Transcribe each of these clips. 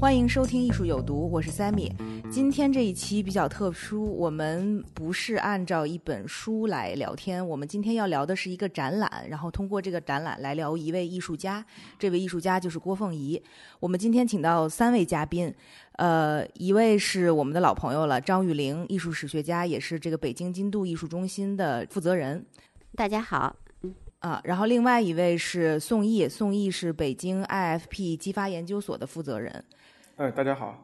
欢迎收听《艺术有毒》，我是 Sammy。今天这一期比较特殊，我们不是按照一本书来聊天，我们今天要聊的是一个展览，然后通过这个展览来聊一位艺术家。这位艺术家就是郭凤仪。我们今天请到三位嘉宾，呃，一位是我们的老朋友了，张玉玲，艺术史学家，也是这个北京金度艺术中心的负责人。大家好，啊，然后另外一位是宋毅，宋毅是北京 IFP 激发研究所的负责人。哎，大家好。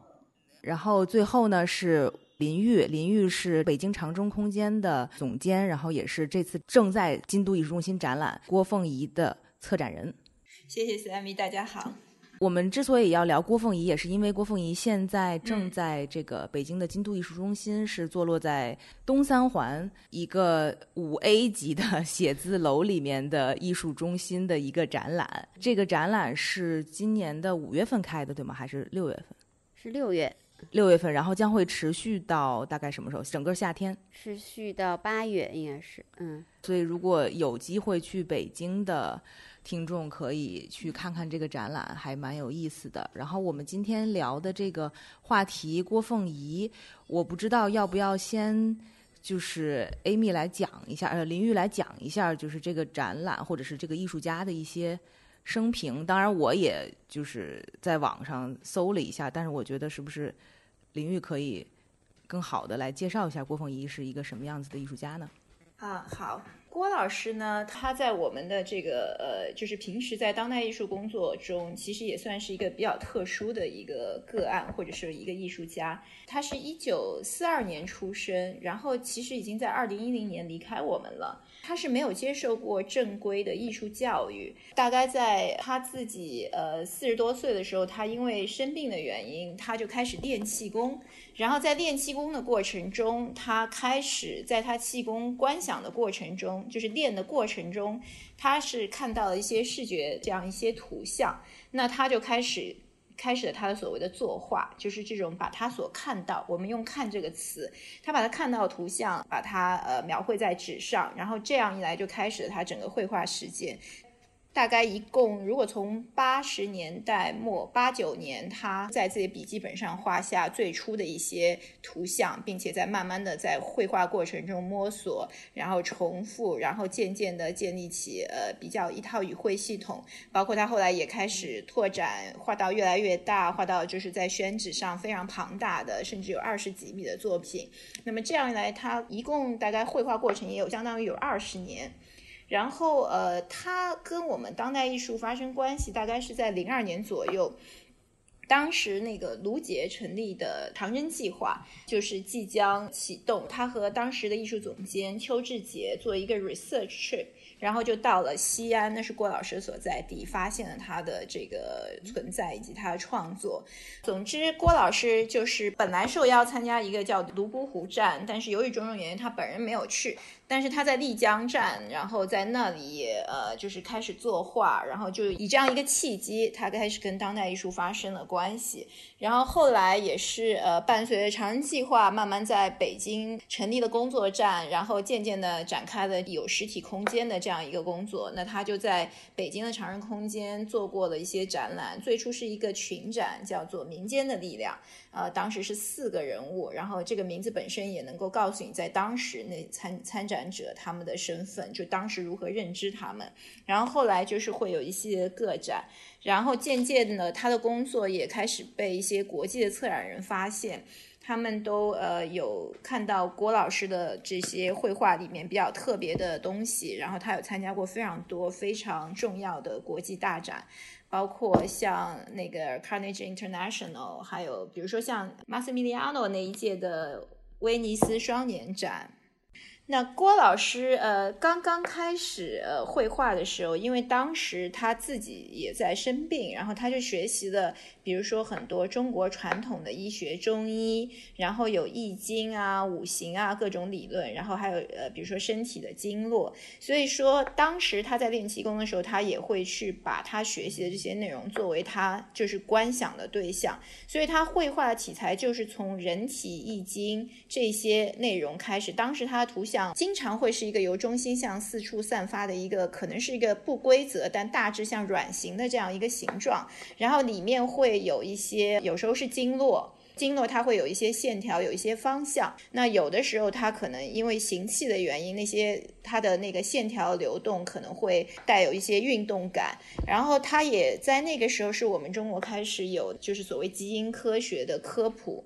然后最后呢是林玉，林玉是北京长中空间的总监，然后也是这次正在京都艺术中心展览郭凤仪的策展人。谢谢 Sammy，大家好。我们之所以要聊郭凤仪，也是因为郭凤仪现在正在这个北京的金都艺术中心，是坐落在东三环一个五 A 级的 写字楼里面的艺术中心的一个展览。这个展览是今年的五月份开的，对吗？还是六月份？是六月，六月份，然后将会持续到大概什么时候？整个夏天。持续到八月，应该是，嗯，所以如果有机会去北京的听众，可以去看看这个展览，还蛮有意思的。然后我们今天聊的这个话题，郭凤仪，我不知道要不要先就是 Amy 来讲一下，呃，林玉来讲一下，就是这个展览或者是这个艺术家的一些生平。当然，我也就是在网上搜了一下，但是我觉得是不是林玉可以更好的来介绍一下郭凤仪是一个什么样子的艺术家呢？啊，好，郭老师呢，他在我们的这个呃，就是平时在当代艺术工作中，其实也算是一个比较特殊的一个个案，或者是一个艺术家。他是一九四二年出生，然后其实已经在二零一零年离开我们了。他是没有接受过正规的艺术教育，大概在他自己呃四十多岁的时候，他因为生病的原因，他就开始练气功。然后在练气功的过程中，他开始在他气功观想的过程中，就是练的过程中，他是看到了一些视觉这样一些图像，那他就开始开始了他的所谓的作画，就是这种把他所看到，我们用“看”这个词，他把他看到的图像，把它呃描绘在纸上，然后这样一来就开始了他整个绘画实践。大概一共，如果从八十年代末八九年，他在自己笔记本上画下最初的一些图像，并且在慢慢的在绘画过程中摸索，然后重复，然后渐渐的建立起呃比较一套语汇系统。包括他后来也开始拓展，画到越来越大，画到就是在宣纸上非常庞大的，甚至有二十几米的作品。那么这样一来，他一共大概绘画过程也有相当于有二十年。然后，呃，他跟我们当代艺术发生关系，大概是在零二年左右。当时那个卢杰成立的长征计划就是即将启动，他和当时的艺术总监邱志杰做一个 research trip，然后就到了西安，那是郭老师所在地，发现了他的这个存在以及他的创作。总之，郭老师就是本来受邀参加一个叫泸沽湖站，但是由于种种原因，他本人没有去。但是他在丽江站，然后在那里呃，就是开始作画，然后就以这样一个契机，他开始跟当代艺术发生了关系。然后后来也是呃，伴随着长征计划，慢慢在北京成立了工作站，然后渐渐的展开了有实体空间的这样一个工作。那他就在北京的长征空间做过了一些展览，最初是一个群展，叫做《民间的力量》。呃，当时是四个人物，然后这个名字本身也能够告诉你，在当时那参参展者他们的身份，就当时如何认知他们。然后后来就是会有一些个展，然后渐渐的，他的工作也开始被一些国际的策展人发现，他们都呃有看到郭老师的这些绘画里面比较特别的东西，然后他有参加过非常多非常重要的国际大展。包括像那个 Carnegie International，还有比如说像 Massimiliano 那一届的威尼斯双年展。那郭老师，呃，刚刚开始呃绘画的时候，因为当时他自己也在生病，然后他就学习了，比如说很多中国传统的医学，中医，然后有易经啊、五行啊各种理论，然后还有呃，比如说身体的经络。所以说，当时他在练气功的时候，他也会去把他学习的这些内容作为他就是观想的对象，所以他绘画的题材就是从人体易经这些内容开始。当时他的图像。像经常会是一个由中心向四处散发的一个，可能是一个不规则，但大致像软形的这样一个形状。然后里面会有一些，有时候是经络，经络它会有一些线条，有一些方向。那有的时候它可能因为行气的原因，那些它的那个线条流动可能会带有一些运动感。然后它也在那个时候是我们中国开始有就是所谓基因科学的科普。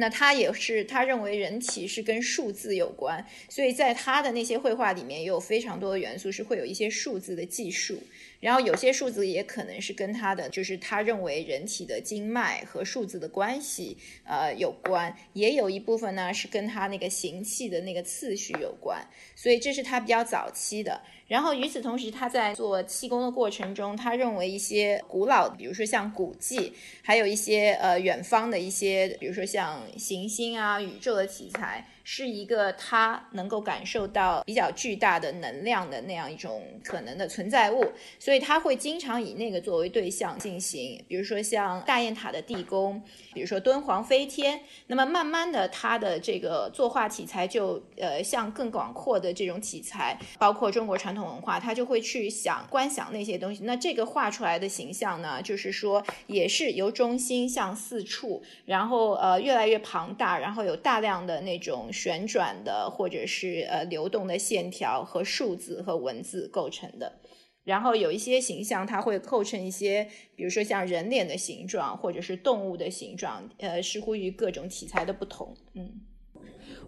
那他也是，他认为人体是跟数字有关，所以在他的那些绘画里面也有非常多的元素是会有一些数字的技术，然后有些数字也可能是跟他的，就是他认为人体的经脉和数字的关系，呃有关，也有一部分呢是跟他那个行气的那个次序有关，所以这是他比较早期的。然后与此同时，他在做气功的过程中，他认为一些古老，比如说像古迹，还有一些呃远方的一些，比如说像行星啊、宇宙的题材。是一个他能够感受到比较巨大的能量的那样一种可能的存在物，所以他会经常以那个作为对象进行，比如说像大雁塔的地宫，比如说敦煌飞天。那么慢慢的，他的这个作画题材就呃向更广阔的这种题材，包括中国传统文化，他就会去想观想那些东西。那这个画出来的形象呢，就是说也是由中心向四处，然后呃越来越庞大，然后有大量的那种。旋转的或者是呃流动的线条和数字和文字构成的，然后有一些形象它会构成一些，比如说像人脸的形状或者是动物的形状，呃，似乎于各种题材的不同。嗯，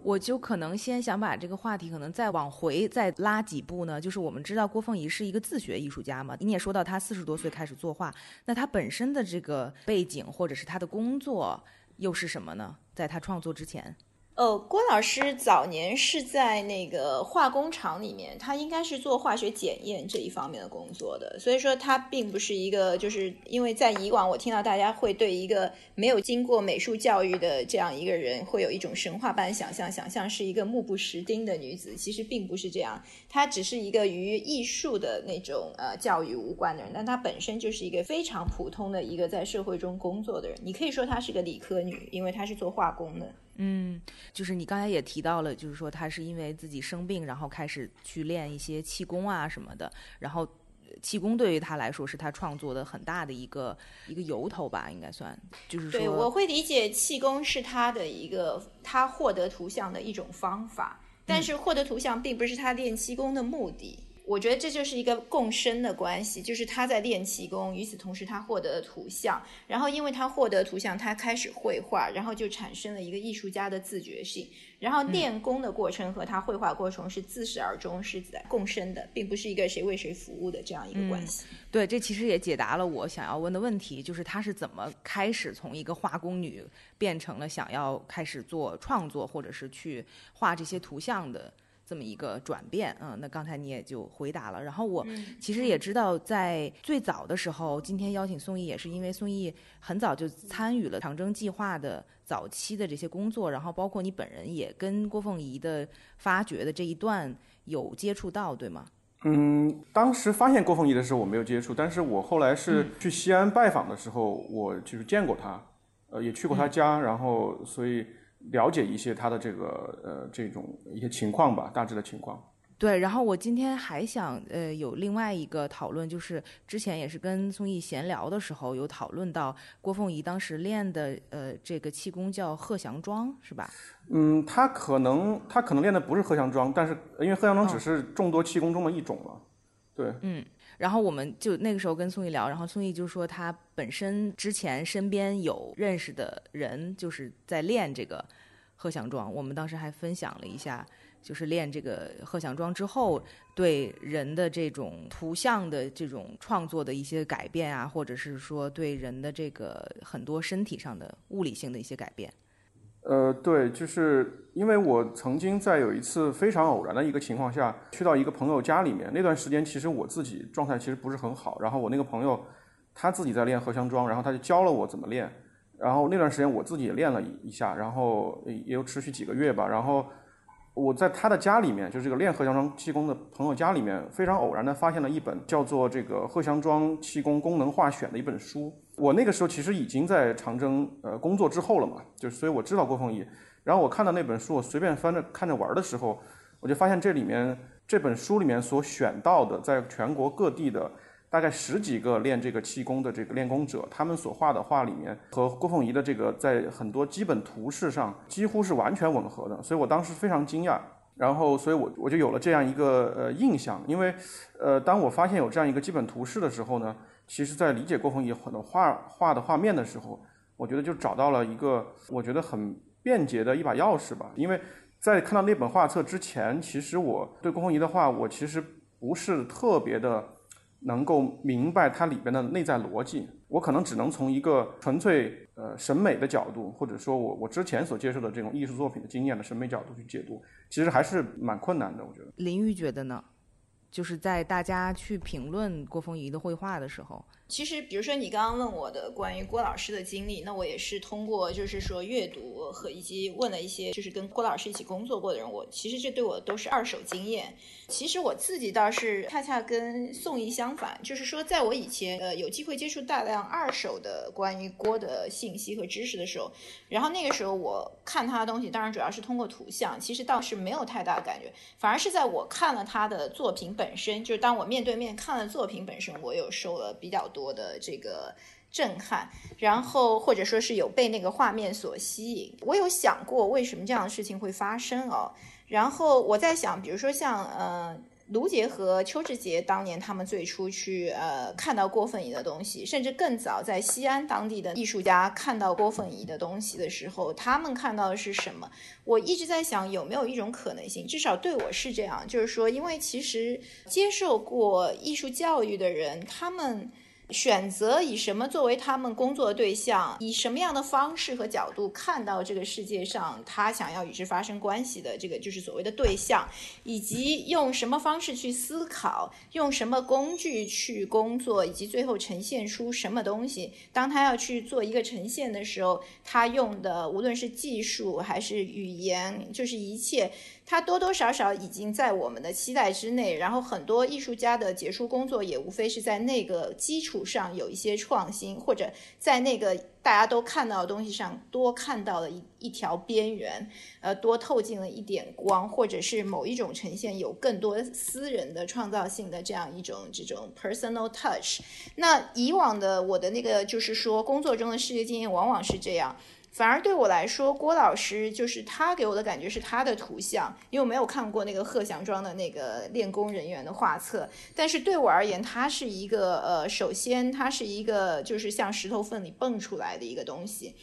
我就可能先想把这个话题可能再往回再拉几步呢，就是我们知道郭凤仪是一个自学艺术家嘛，你也说到她四十多岁开始作画，那她本身的这个背景或者是她的工作又是什么呢？在她创作之前。呃，郭老师早年是在那个化工厂里面，他应该是做化学检验这一方面的工作的，所以说他并不是一个，就是因为在以往我听到大家会对一个没有经过美术教育的这样一个人会有一种神话般想象，想象是一个目不识丁的女子，其实并不是这样，她只是一个与艺术的那种呃教育无关的人，但她本身就是一个非常普通的一个在社会中工作的人，你可以说她是个理科女，因为她是做化工的。嗯，就是你刚才也提到了，就是说他是因为自己生病，然后开始去练一些气功啊什么的，然后气功对于他来说是他创作的很大的一个一个由头吧，应该算。就是说，对，我会理解气功是他的一个他获得图像的一种方法，但是获得图像并不是他练气功的目的。我觉得这就是一个共生的关系，就是他在练气功，与此同时他获得了图像，然后因为他获得图像，他开始绘画，然后就产生了一个艺术家的自觉性。然后练功的过程和他绘画过程是自始而终是在共生的，并不是一个谁为谁服务的这样一个关系。对，这其实也解答了我想要问的问题，就是他是怎么开始从一个画工女变成了想要开始做创作，或者是去画这些图像的。这么一个转变，嗯，那刚才你也就回答了。然后我其实也知道，在最早的时候，今天邀请宋轶也是因为宋轶很早就参与了长征计划的早期的这些工作，然后包括你本人也跟郭凤仪的发掘的这一段有接触到，对吗？嗯，当时发现郭凤仪的时候我没有接触，但是我后来是去西安拜访的时候，我就是见过他，呃，也去过他家，然后所以。了解一些他的这个呃这种一些情况吧，大致的情况。对，然后我今天还想呃有另外一个讨论，就是之前也是跟宋轶闲聊的时候有讨论到郭凤仪当时练的呃这个气功叫鹤翔桩，是吧？嗯，他可能他可能练的不是鹤翔桩，但是因为鹤翔桩只是众多气功中的一种了。对，嗯，然后我们就那个时候跟宋轶聊，然后宋轶就说他本身之前身边有认识的人就是在练这个。鹤翔桩，我们当时还分享了一下，就是练这个鹤翔桩之后，对人的这种图像的这种创作的一些改变啊，或者是说对人的这个很多身体上的物理性的一些改变。呃，对，就是因为我曾经在有一次非常偶然的一个情况下，去到一个朋友家里面，那段时间其实我自己状态其实不是很好，然后我那个朋友他自己在练荷香桩，然后他就教了我怎么练，然后那段时间我自己也练了一一下，然后也有持续几个月吧，然后我在他的家里面，就是这个练荷香桩气功的朋友家里面，非常偶然的发现了一本叫做《这个荷香桩气功功能化选》的一本书。我那个时候其实已经在长征呃工作之后了嘛，就所以我知道郭凤仪。然后我看到那本书，我随便翻着看着玩的时候，我就发现这里面这本书里面所选到的，在全国各地的大概十几个练这个气功的这个练功者，他们所画的画里面和郭凤仪的这个在很多基本图式上几乎是完全吻合的，所以我当时非常惊讶。然后，所以我我就有了这样一个呃印象，因为呃当我发现有这样一个基本图式的时候呢。其实，在理解郭凤仪很多画画的画面的时候，我觉得就找到了一个我觉得很便捷的一把钥匙吧。因为在看到那本画册之前，其实我对郭凤仪的画，我其实不是特别的能够明白它里边的内在逻辑。我可能只能从一个纯粹呃审美的角度，或者说我我之前所接受的这种艺术作品的经验的审美角度去解读，其实还是蛮困难的。我觉得林玉觉得呢？就是在大家去评论郭风仪的绘画的时候。其实，比如说你刚刚问我的关于郭老师的经历，那我也是通过就是说阅读和以及问了一些就是跟郭老师一起工作过的人，我其实这对我都是二手经验。其实我自己倒是恰恰跟宋怡相反，就是说在我以前呃有机会接触大量二手的关于郭的信息和知识的时候，然后那个时候我看他的东西，当然主要是通过图像，其实倒是没有太大感觉，反而是在我看了他的作品本身，就是当我面对面看了作品本身，我有受了比较多。多的这个震撼，然后或者说是有被那个画面所吸引。我有想过为什么这样的事情会发生哦。然后我在想，比如说像呃卢杰和邱志杰当年他们最初去呃看到郭凤仪的东西，甚至更早在西安当地的艺术家看到郭凤仪的东西的时候，他们看到的是什么？我一直在想有没有一种可能性，至少对我是这样，就是说，因为其实接受过艺术教育的人，他们。选择以什么作为他们工作的对象，以什么样的方式和角度看到这个世界上他想要与之发生关系的这个就是所谓的对象，以及用什么方式去思考，用什么工具去工作，以及最后呈现出什么东西。当他要去做一个呈现的时候，他用的无论是技术还是语言，就是一切。它多多少少已经在我们的期待之内，然后很多艺术家的杰出工作也无非是在那个基础上有一些创新，或者在那个大家都看到的东西上多看到了一一条边缘，呃，多透进了一点光，或者是某一种呈现有更多私人的创造性的这样一种这种 personal touch。那以往的我的那个就是说工作中的世界经验往往是这样。反而对我来说，郭老师就是他给我的感觉是他的图像，因为我没有看过那个贺祥庄的那个练功人员的画册。但是对我而言，他是一个呃，首先他是一个就是像石头缝里蹦出来的一个东西。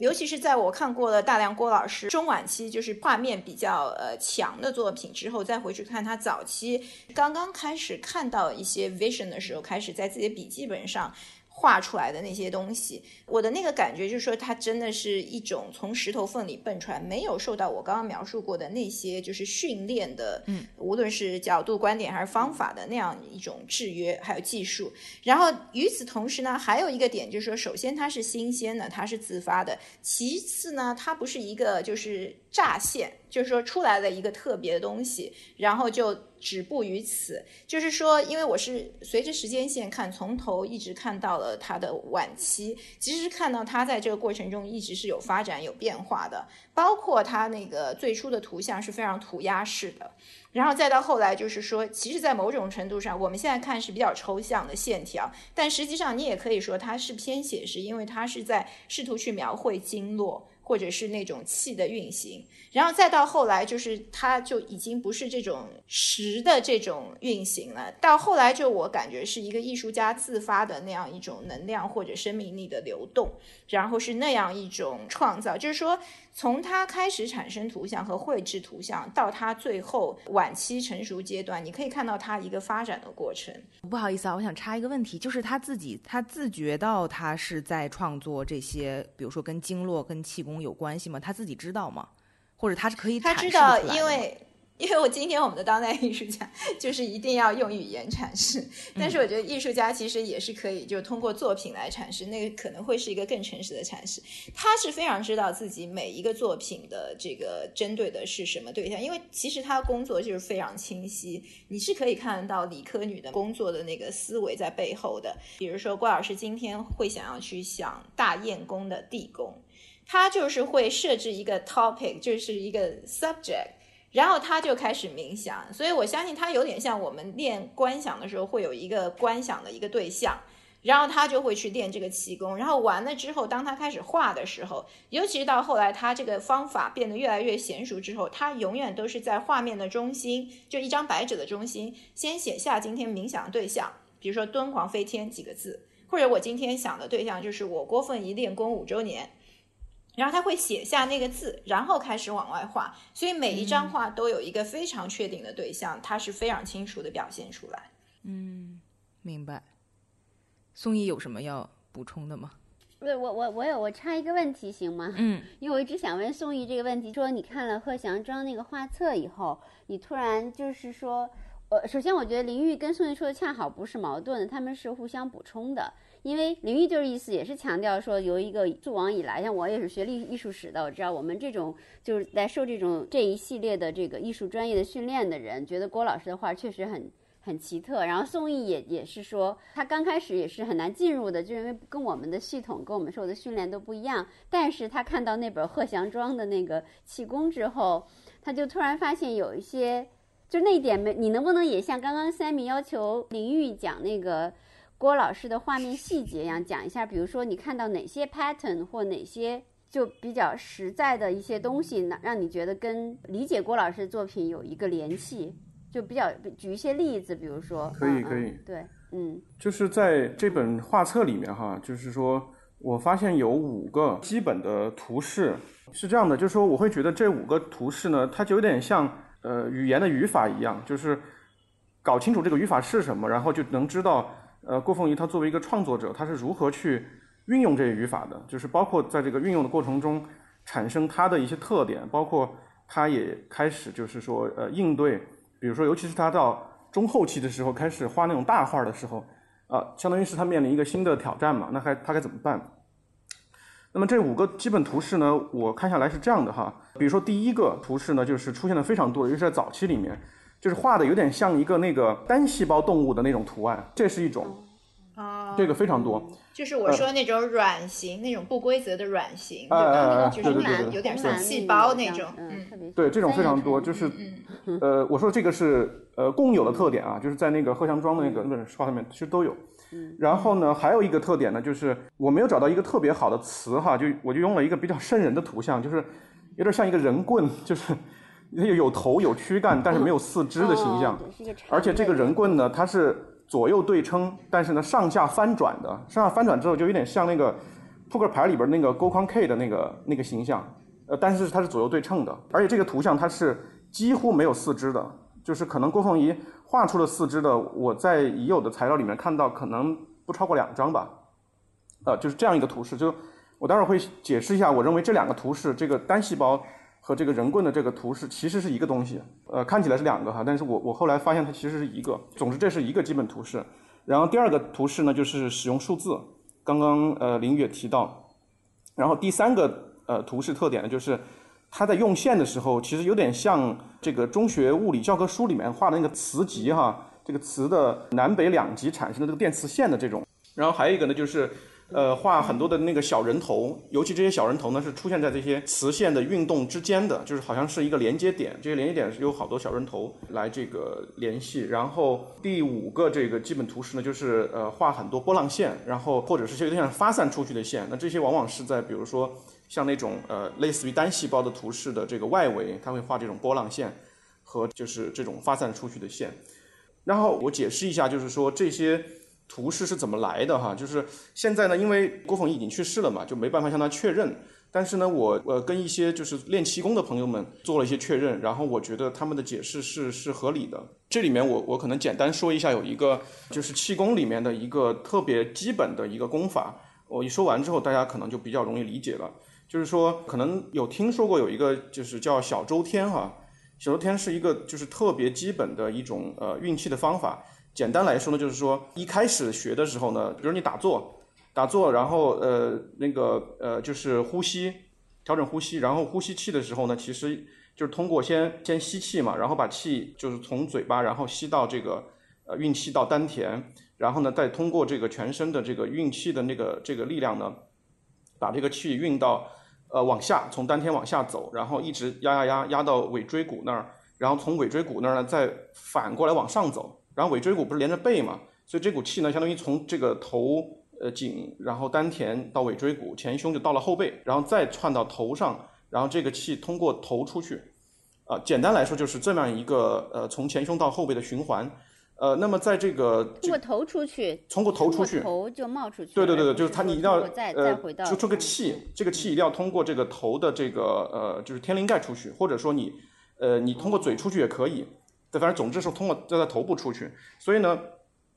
尤其是在我看过了大量郭老师中晚期就是画面比较呃强的作品之后，再回去看他早期刚刚开始看到一些 vision 的时候，开始在自己的笔记本上。画出来的那些东西，我的那个感觉就是说，它真的是一种从石头缝里蹦出来，没有受到我刚刚描述过的那些就是训练的，嗯，无论是角度、观点还是方法的那样一种制约，还有技术。然后与此同时呢，还有一个点就是说，首先它是新鲜的，它是自发的；其次呢，它不是一个就是乍现。就是说出来了一个特别的东西，然后就止步于此。就是说，因为我是随着时间线看，从头一直看到了他的晚期，其实看到他在这个过程中一直是有发展、有变化的。包括他那个最初的图像是非常涂鸦式的，然后再到后来，就是说，其实，在某种程度上，我们现在看是比较抽象的线条，但实际上你也可以说它是偏写实，因为它是在试图去描绘经络。或者是那种气的运行，然后再到后来，就是它就已经不是这种实的这种运行了。到后来，就我感觉是一个艺术家自发的那样一种能量或者生命力的流动，然后是那样一种创造，就是说。从他开始产生图像和绘制图像，到他最后晚期成熟阶段，你可以看到他一个发展的过程。不好意思啊，我想插一个问题，就是他自己，他自觉到他是在创作这些，比如说跟经络、跟气功容有关系吗？他自己知道吗？或者他是可以他知道，因为。因为我今天我们的当代艺术家就是一定要用语言阐释，但是我觉得艺术家其实也是可以，就通过作品来阐释，那个可能会是一个更诚实的阐释。他是非常知道自己每一个作品的这个针对的是什么对象，因为其实他工作就是非常清晰，你是可以看得到理科女的工作的那个思维在背后的。比如说郭老师今天会想要去想大雁宫的地宫，他就是会设置一个 topic，就是一个 subject。然后他就开始冥想，所以我相信他有点像我们练观想的时候会有一个观想的一个对象，然后他就会去练这个气功，然后完了之后，当他开始画的时候，尤其是到后来他这个方法变得越来越娴熟之后，他永远都是在画面的中心，就一张白纸的中心，先写下今天冥想的对象，比如说敦煌飞天几个字，或者我今天想的对象就是我郭凤仪练功五周年。然后他会写下那个字，然后开始往外画，所以每一张画都有一个非常确定的对象，他是非常清楚的表现出来。嗯，明白。宋轶有什么要补充的吗？对，我我我有，我插一个问题行吗？嗯，因为我一直想问宋轶这个问题，说你看了贺祥章那个画册以后，你突然就是说，呃，首先我觉得林玉跟宋轶说的恰好不是矛盾的，他们是互相补充的。因为林玉就是意思也是强调说，由一个溯往以来，像我也是学历艺术史的，我知道我们这种就是在受这种这一系列的这个艺术专业的训练的人，觉得郭老师的画确实很很奇特。然后宋毅也也是说，他刚开始也是很难进入的，就因为跟我们的系统跟我们受的训练都不一样。但是他看到那本贺祥庄的那个气功之后，他就突然发现有一些，就那一点没，你能不能也像刚刚 Sammy 要求林玉讲那个？郭老师的画面细节一样讲一下，比如说你看到哪些 pattern 或哪些就比较实在的一些东西，让让你觉得跟理解郭老师的作品有一个联系，就比较举一些例子，比如说可以可以对嗯，就是在这本画册里面哈，就是说我发现有五个基本的图示是这样的，就是说我会觉得这五个图示呢，它就有点像呃语言的语法一样，就是搞清楚这个语法是什么，然后就能知道。呃，郭凤仪他作为一个创作者，他是如何去运用这些语法的？就是包括在这个运用的过程中，产生他的一些特点，包括他也开始就是说呃应对，比如说尤其是他到中后期的时候开始画那种大画的时候，啊，相当于是他面临一个新的挑战嘛，那还他该怎么办？那么这五个基本图示呢，我看下来是这样的哈，比如说第一个图示呢，就是出现的非常多，尤其是在早期里面。就是画的有点像一个那个单细胞动物的那种图案，这是一种，啊，这个非常多。就是我说那种软形、那种不规则的软形，对吧？对对对，有点像细胞那种，嗯，对，这种非常多。就是，呃，我说这个是呃共有的特点啊，就是在那个贺祥庄的那个那本画上面其实都有。然后呢，还有一个特点呢，就是我没有找到一个特别好的词哈，就我就用了一个比较瘆人的图像，就是有点像一个人棍，就是。有头有躯干，但是没有四肢的形象，而且这个人棍呢，它是左右对称，但是呢上下翻转的，上下翻转之后就有点像那个扑克牌里边那个勾框 K 的那个那个形象，呃，但是它是左右对称的，而且这个图像它是几乎没有四肢的，就是可能郭凤仪画出了四肢的，我在已有的材料里面看到可能不超过两张吧，呃，就是这样一个图示，就我待会儿会解释一下，我认为这两个图示，这个单细胞。和这个人棍的这个图示其实是一个东西，呃，看起来是两个哈，但是我我后来发现它其实是一个。总之这是一个基本图示，然后第二个图示呢就是使用数字，刚刚呃林宇也提到，然后第三个呃图示特点呢就是它在用线的时候其实有点像这个中学物理教科书里面画的那个磁极哈，这个磁的南北两极产生的这个电磁线的这种，然后还有一个呢就是。呃，画很多的那个小人头，尤其这些小人头呢，是出现在这些磁线的运动之间的，就是好像是一个连接点。这些连接点是有好多小人头来这个联系。然后第五个这个基本图示呢，就是呃画很多波浪线，然后或者是有点像发散出去的线。那这些往往是在比如说像那种呃类似于单细胞的图示的这个外围，它会画这种波浪线和就是这种发散出去的线。然后我解释一下，就是说这些。图示是怎么来的哈？就是现在呢，因为郭凤仪已经去世了嘛，就没办法向他确认。但是呢，我呃跟一些就是练气功的朋友们做了一些确认，然后我觉得他们的解释是是合理的。这里面我我可能简单说一下，有一个就是气功里面的一个特别基本的一个功法。我一说完之后，大家可能就比较容易理解了。就是说可能有听说过有一个就是叫小周天哈，小周天是一个就是特别基本的一种呃运气的方法。简单来说呢，就是说一开始学的时候呢，比如你打坐，打坐，然后呃那个呃就是呼吸，调整呼吸，然后呼吸气的时候呢，其实就是通过先先吸气嘛，然后把气就是从嘴巴然后吸到这个呃运气到丹田，然后呢再通过这个全身的这个运气的那个这个力量呢，把这个气运到呃往下，从丹田往下走，然后一直压压压压到尾椎骨那儿，然后从尾椎骨那儿呢再反过来往上走。然后尾椎骨不是连着背嘛，所以这股气呢，相当于从这个头呃颈，然后丹田到尾椎骨，前胸就到了后背，然后再窜到头上，然后这个气通过头出去，啊，简单来说就是这么样一个呃从前胸到后背的循环，呃，那么在这个通过头出去，通过头出去，头就冒出去，对对对对，就是它你一定要呃，就这个气，这个气一定要通过这个头的这个呃就是天灵盖出去，或者说你呃你通过嘴出去也可以。对，反正总之是通过要在头部出去，所以呢，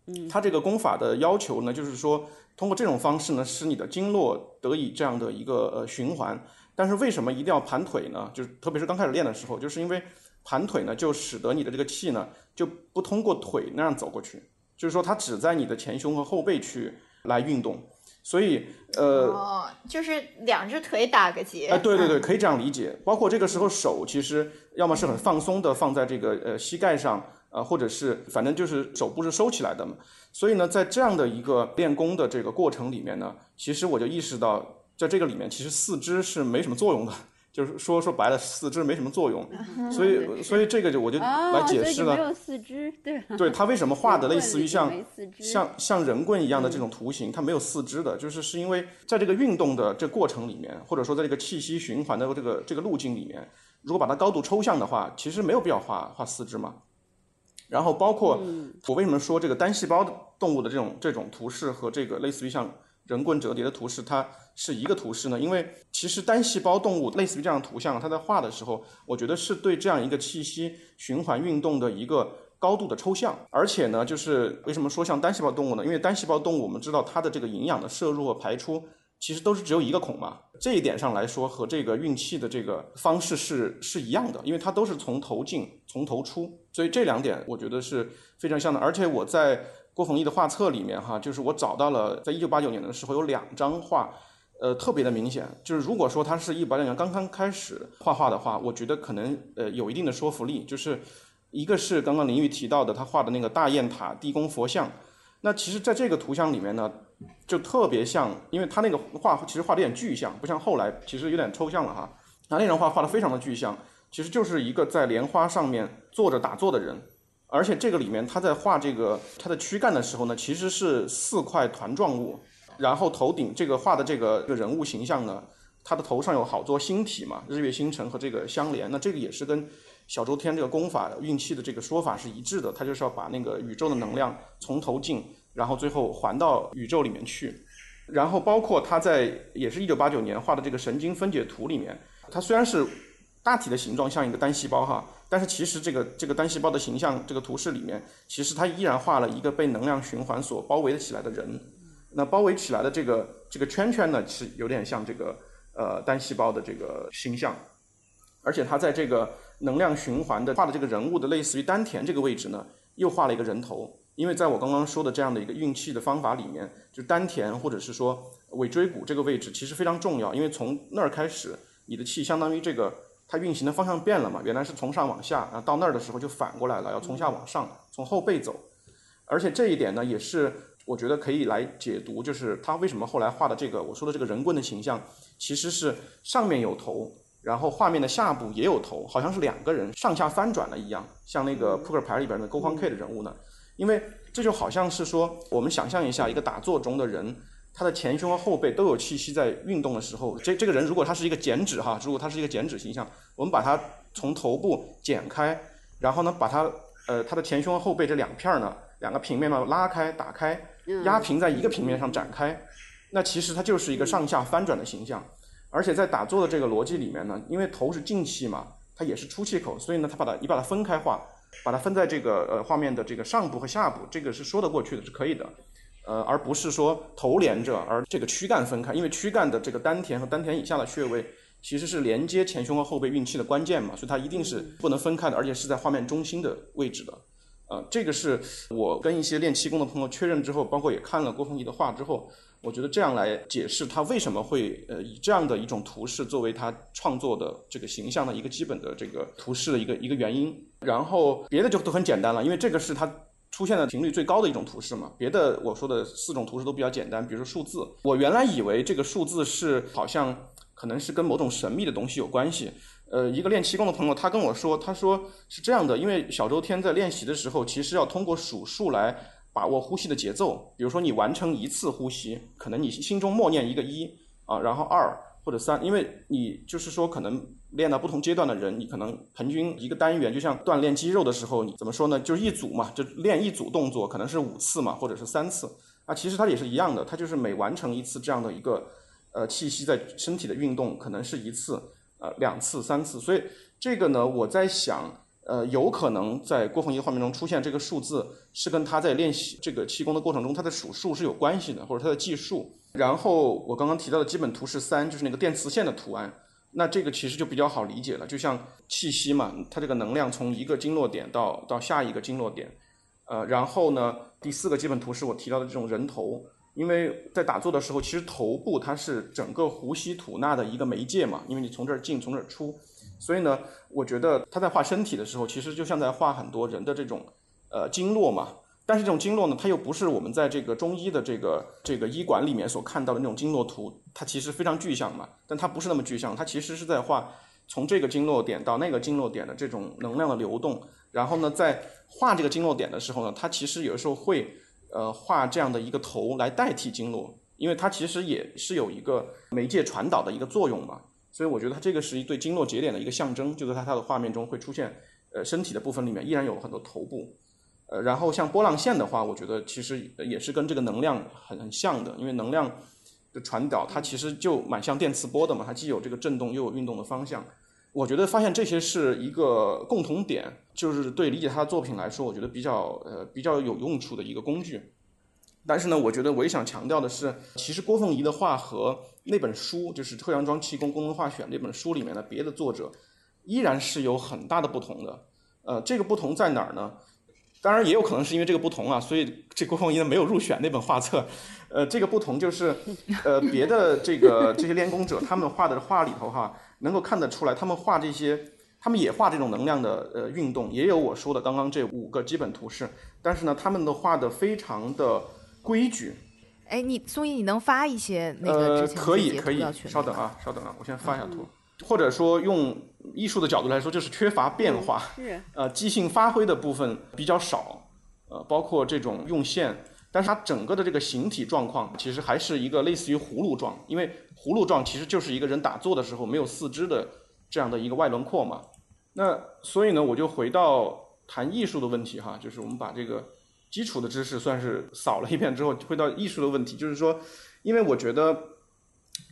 嗯，它这个功法的要求呢，就是说通过这种方式呢，使你的经络得以这样的一个呃循环。但是为什么一定要盘腿呢？就是特别是刚开始练的时候，就是因为盘腿呢，就使得你的这个气呢就不通过腿那样走过去，就是说它只在你的前胸和后背去来运动。所以，呃，哦，就是两只腿打个结，哎，对对对，可以这样理解。包括这个时候手其实要么是很放松的放在这个呃膝盖上，啊，或者是反正就是手部是收起来的嘛。所以呢，在这样的一个练功的这个过程里面呢，其实我就意识到，在这个里面其实四肢是没什么作用的。就是说说白了，四肢没什么作用，所以所以这个就我就来解释了。没有四肢，对。对他为什么画的类似于像 像像人棍一样的这种图形，它没有四肢的，就是是因为在这个运动的这过程里面，或者说在这个气息循环的这个这个路径里面，如果把它高度抽象的话，其实没有必要画画四肢嘛。然后包括我为什么说这个单细胞动物的这种这种图示和这个类似于像。人棍折叠的图示，它是一个图示呢，因为其实单细胞动物类似于这样的图像，它在画的时候，我觉得是对这样一个气息循环运动的一个高度的抽象。而且呢，就是为什么说像单细胞动物呢？因为单细胞动物我们知道它的这个营养的摄入和排出，其实都是只有一个孔嘛。这一点上来说，和这个运气的这个方式是是一样的，因为它都是从头进，从头出，所以这两点我觉得是非常像的。而且我在。郭凤仪的画册里面，哈，就是我找到了，在一九八九年的时候有两张画，呃，特别的明显。就是如果说他是一八九年刚刚开始画画的话，我觉得可能呃有一定的说服力。就是一个是刚刚林玉提到的，他画的那个大雁塔地宫佛像。那其实在这个图像里面呢，就特别像，因为他那个画其实画的有点具象，不像后来其实有点抽象了哈。他那张画画的非常的具象，其实就是一个在莲花上面坐着打坐的人。而且这个里面，他在画这个他的躯干的时候呢，其实是四块团状物，然后头顶这个画的这个这个人物形象呢，他的头上有好多星体嘛，日月星辰和这个相连。那这个也是跟小周天这个功法运气的这个说法是一致的，他就是要把那个宇宙的能量从头进，然后最后还到宇宙里面去。然后包括他在也是一九八九年画的这个神经分解图里面，它虽然是大体的形状像一个单细胞哈。但是其实这个这个单细胞的形象，这个图示里面，其实它依然画了一个被能量循环所包围起来的人。那包围起来的这个这个圈圈呢，是有点像这个呃单细胞的这个形象。而且它在这个能量循环的画的这个人物的类似于丹田这个位置呢，又画了一个人头。因为在我刚刚说的这样的一个运气的方法里面，就丹田或者是说尾椎骨这个位置其实非常重要，因为从那儿开始，你的气相当于这个。它运行的方向变了嘛？原来是从上往下，然后到那儿的时候就反过来了，要从下往上，从后背走。而且这一点呢，也是我觉得可以来解读，就是他为什么后来画的这个我说的这个人棍的形象，其实是上面有头，然后画面的下部也有头，好像是两个人上下翻转了一样，像那个扑克牌里边的勾方 K 的人物呢。因为这就好像是说，我们想象一下一个打坐中的人。他的前胸和后背都有气息在运动的时候，这这个人如果他是一个剪纸哈，如果他是一个剪纸形象，我们把它从头部剪开，然后呢，把它呃他的前胸和后背这两片呢，两个平面呢拉开打开，压平在一个平面上展开，那其实它就是一个上下翻转的形象，而且在打坐的这个逻辑里面呢，因为头是进气嘛，它也是出气口，所以呢，它把它你把它分开画，把它分在这个呃画面的这个上部和下部，这个是说得过去的，是可以的。呃，而不是说头连着，而这个躯干分开，因为躯干的这个丹田和丹田以下的穴位其实是连接前胸和后背运气的关键嘛，所以它一定是不能分开的，而且是在画面中心的位置的。呃，这个是我跟一些练气功的朋友确认之后，包括也看了郭凤仪的画之后，我觉得这样来解释他为什么会呃以这样的一种图式作为他创作的这个形象的一个基本的这个图式的一个一个原因。然后别的就都很简单了，因为这个是他出现的频率最高的一种图式嘛。别的我说的四种图式都比较简单，比如说数字，我原来以为这个数字是好像可能是跟某种神秘的东西有关系。呃，一个练气功的朋友，他跟我说，他说是这样的，因为小周天在练习的时候，其实要通过数数来把握呼吸的节奏。比如说你完成一次呼吸，可能你心中默念一个一啊，然后二或者三，因为你就是说可能练到不同阶段的人，你可能平均一个单元，就像锻炼肌肉的时候，你怎么说呢？就是一组嘛，就练一组动作，可能是五次嘛，或者是三次。啊，其实它也是一样的，它就是每完成一次这样的一个呃气息在身体的运动，可能是一次。呃，两次、三次，所以这个呢，我在想，呃，有可能在郭凤仪画面中出现这个数字，是跟他在练习这个气功的过程中，他的数数是有关系的，或者他的计数。然后我刚刚提到的基本图是三，就是那个电磁线的图案，那这个其实就比较好理解了，就像气息嘛，它这个能量从一个经络点到到下一个经络点，呃，然后呢，第四个基本图是我提到的这种人头。因为在打坐的时候，其实头部它是整个呼吸吐纳的一个媒介嘛，因为你从这儿进，从这儿出，所以呢，我觉得他在画身体的时候，其实就像在画很多人的这种呃经络嘛。但是这种经络呢，它又不是我们在这个中医的这个这个医馆里面所看到的那种经络图，它其实非常具象嘛，但它不是那么具象，它其实是在画从这个经络点到那个经络点的这种能量的流动。然后呢，在画这个经络点的时候呢，它其实有的时候会。呃，画这样的一个头来代替经络，因为它其实也是有一个媒介传导的一个作用嘛，所以我觉得它这个是一对经络节点的一个象征，就在它它的画面中会出现，呃，身体的部分里面依然有很多头部，呃，然后像波浪线的话，我觉得其实也是跟这个能量很很像的，因为能量的传导它其实就蛮像电磁波的嘛，它既有这个震动又有运动的方向。我觉得发现这些是一个共同点，就是对理解他的作品来说，我觉得比较呃比较有用处的一个工具。但是呢，我觉得我也想强调的是，其实郭凤仪的画和那本书，就是《特阳庄气功功能画选》那本书里面的别的作者，依然是有很大的不同的。呃，这个不同在哪儿呢？当然也有可能是因为这个不同啊，所以这郭凤仪没有入选那本画册。呃，这个不同就是，呃，别的这个这些练功者他们画的画里头哈。能够看得出来，他们画这些，他们也画这种能量的呃运动，也有我说的刚刚这五个基本图式，但是呢，他们都画的非常的规矩。哎，你宋毅，你能发一些那个呃，可以可以，稍等啊，稍等啊，我先发一下图，或者说用艺术的角度来说，就是缺乏变化，是呃，即兴发挥的部分比较少，呃，包括这种用线。但是它整个的这个形体状况，其实还是一个类似于葫芦状，因为葫芦状其实就是一个人打坐的时候没有四肢的这样的一个外轮廓嘛。那所以呢，我就回到谈艺术的问题哈，就是我们把这个基础的知识算是扫了一遍之后，回到艺术的问题，就是说，因为我觉得，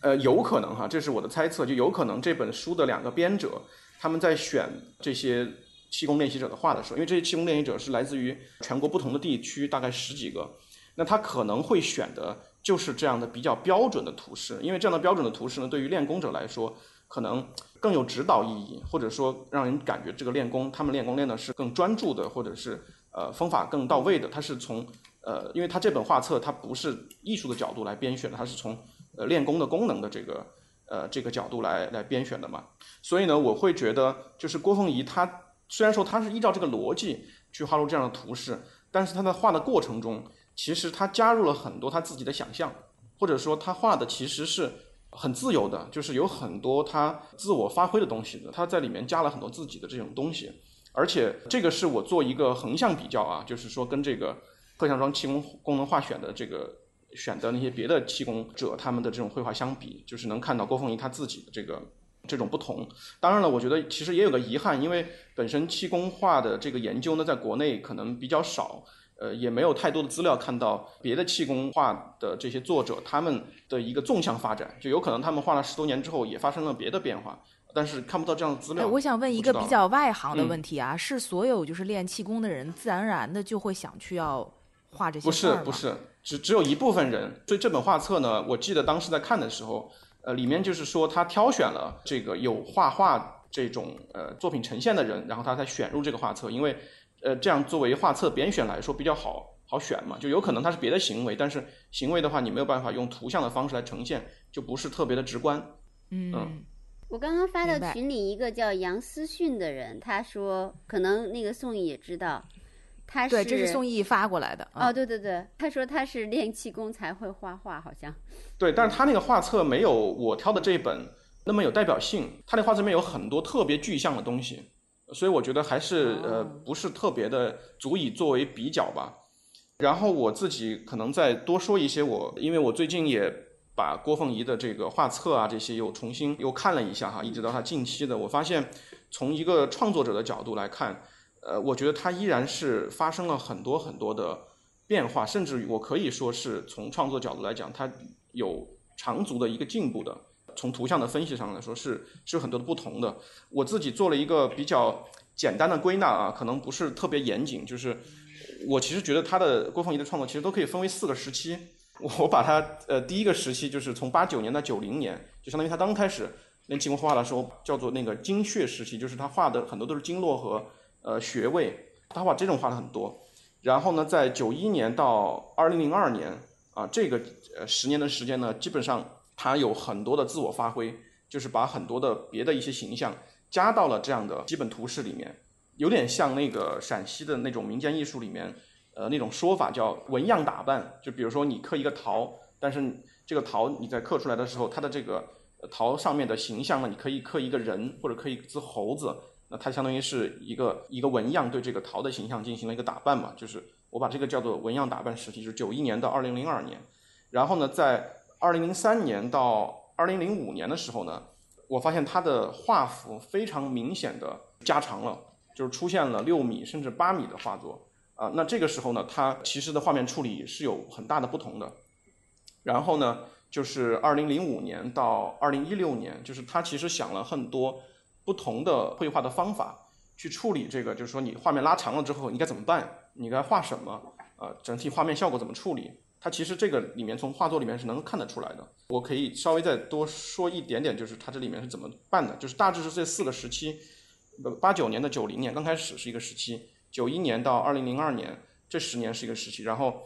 呃，有可能哈，这是我的猜测，就有可能这本书的两个编者他们在选这些气功练习者的画的时候，因为这些气功练习者是来自于全国不同的地区，大概十几个。那他可能会选的就是这样的比较标准的图示，因为这样的标准的图示呢，对于练功者来说，可能更有指导意义，或者说让人感觉这个练功，他们练功练的是更专注的，或者是呃方法更到位的。他是从呃，因为他这本画册它不是艺术的角度来编选的，它是从呃练功的功能的这个呃这个角度来来编选的嘛。所以呢，我会觉得就是郭凤仪他虽然说他是依照这个逻辑去画出这样的图示，但是他在画的过程中。其实他加入了很多他自己的想象，或者说他画的其实是很自由的，就是有很多他自我发挥的东西的。他在里面加了很多自己的这种东西，而且这个是我做一个横向比较啊，就是说跟这个贺祥庄气功功能画选的这个选的那些别的气功者他们的这种绘画相比，就是能看到郭凤仪他自己的这个这种不同。当然了，我觉得其实也有个遗憾，因为本身气功画的这个研究呢，在国内可能比较少。呃，也没有太多的资料看到别的气功画的这些作者他们的一个纵向发展，就有可能他们画了十多年之后也发生了别的变化，但是看不到这样的资料。我想问一个比较外行的问题啊，是所有就是练气功的人自然而然的就会想去要画这些不是不是，只只有一部分人。所以这本画册呢，我记得当时在看的时候，呃，里面就是说他挑选了这个有画画这种呃作品呈现的人，然后他才选入这个画册，因为呃这样作为画册编选来说比较好好选嘛，就有可能他是别的行为，但是行为的话你没有办法用图像的方式来呈现，就不是特别的直观。嗯我刚刚发到群里一个叫杨思训的人，他说可能那个宋毅也知道，他是对，这是宋毅发过来的。啊哦，对对对，他说他是练气功才会画画，好像。对，但是他那个画册没有我挑的这一本那么有代表性，他那画册里面有很多特别具象的东西，所以我觉得还是呃不是特别的足以作为比较吧。然后我自己可能再多说一些我，因为我最近也把郭凤仪的这个画册啊这些又重新又看了一下哈，一直到他近期的，我发现从一个创作者的角度来看，呃，我觉得他依然是发生了很多很多的变化，甚至我可以说是从创作角度来讲，他有长足的一个进步的。从图像的分析上来说是是有很多的不同的。我自己做了一个比较简单的归纳啊，可能不是特别严谨，就是我其实觉得他的郭凤仪的创作其实都可以分为四个时期。我把它呃第一个时期就是从八九年到九零年，就相当于他刚开始练气功画的时候，叫做那个经穴时期，就是他画的很多都是经络和呃穴位，他画这种画的很多。然后呢，在九一年到二零零二年啊，这个呃十年的时间呢，基本上他有很多的自我发挥，就是把很多的别的一些形象加到了这样的基本图式里面，有点像那个陕西的那种民间艺术里面，呃那种说法叫纹样打扮。就比如说你刻一个桃，但是这个桃你在刻出来的时候，它的这个桃上面的形象呢，你可以刻一个人或者刻一只猴子，那它相当于是一个一个纹样对这个桃的形象进行了一个打扮嘛，就是我把这个叫做纹样打扮时期，就是九一年到二零零二年。然后呢，在二零零三年到二零零五年的时候呢，我发现它的画幅非常明显的加长了，就是出现了六米甚至八米的画作啊、那这个时候呢，它其实的画面处理是有很大的不同的。然后呢，就是二零零五年到二零一六年，就是他其实想了很多不同的绘画的方法去处理这个，就是说你画面拉长了之后，你该怎么办？你该画什么？呃，整体画面效果怎么处理？它其实这个里面从画作里面是能看得出来的。我可以稍微再多说一点点，就是它这里面是怎么办的，就是大致是这四个时期，八九年的九零年刚开始是一个时期，九一年到二零零二年这十年是一个时期，然后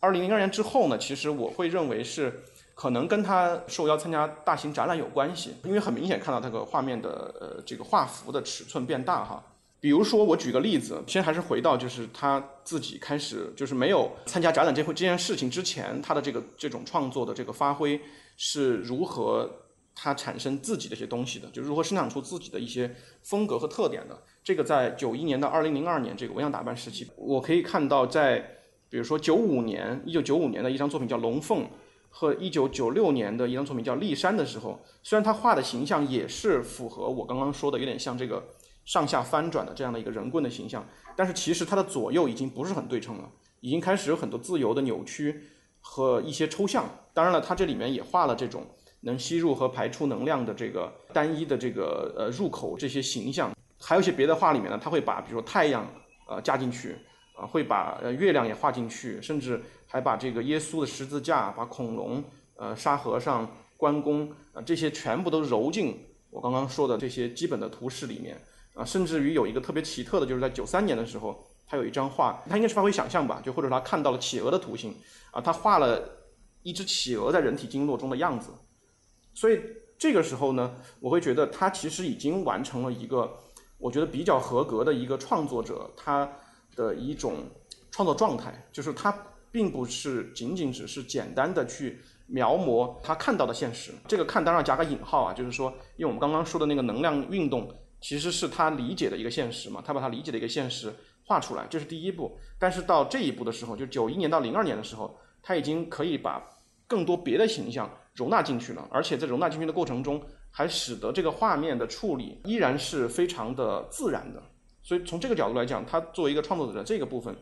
二零零二年之后呢，其实我会认为是可能跟他受邀参加大型展览有关系，因为很明显看到这个画面的呃这个画幅的尺寸变大哈。比如说，我举个例子，先还是回到就是他自己开始就是没有参加展览这回这件事情之前，他的这个这种创作的这个发挥是如何他产生自己的一些东西的，就如何生产出自己的一些风格和特点的。这个在九一年到二零零二年这个纹样打扮时期，我可以看到在比如说九五年一九九五年的一张作品叫《龙凤》。和一九九六年的一张作品叫《骊山》的时候，虽然他画的形象也是符合我刚刚说的，有点像这个上下翻转的这样的一个人棍的形象，但是其实它的左右已经不是很对称了，已经开始有很多自由的扭曲和一些抽象。当然了，它这里面也画了这种能吸入和排出能量的这个单一的这个呃入口这些形象，还有一些别的画里面呢，他会把比如说太阳呃加进去。啊，会把月亮也画进去，甚至还把这个耶稣的十字架、把恐龙、呃沙和尚、关公啊、这些全部都揉进我刚刚说的这些基本的图式里面啊，甚至于有一个特别奇特的，就是在九三年的时候，他有一张画，他应该是发挥想象吧，就或者他看到了企鹅的图形啊，他画了一只企鹅在人体经络中的样子，所以这个时候呢，我会觉得他其实已经完成了一个我觉得比较合格的一个创作者，他。的一种创作状态，就是他并不是仅仅只是简单的去描摹他看到的现实。这个看当然加个引号啊，就是说，因为我们刚刚说的那个能量运动，其实是他理解的一个现实嘛，他把他理解的一个现实画出来，这是第一步。但是到这一步的时候，就九一年到零二年的时候，他已经可以把更多别的形象容纳进去了，而且在容纳进去的过程中，还使得这个画面的处理依然是非常的自然的。所以从这个角度来讲，他作为一个创作者这个部分，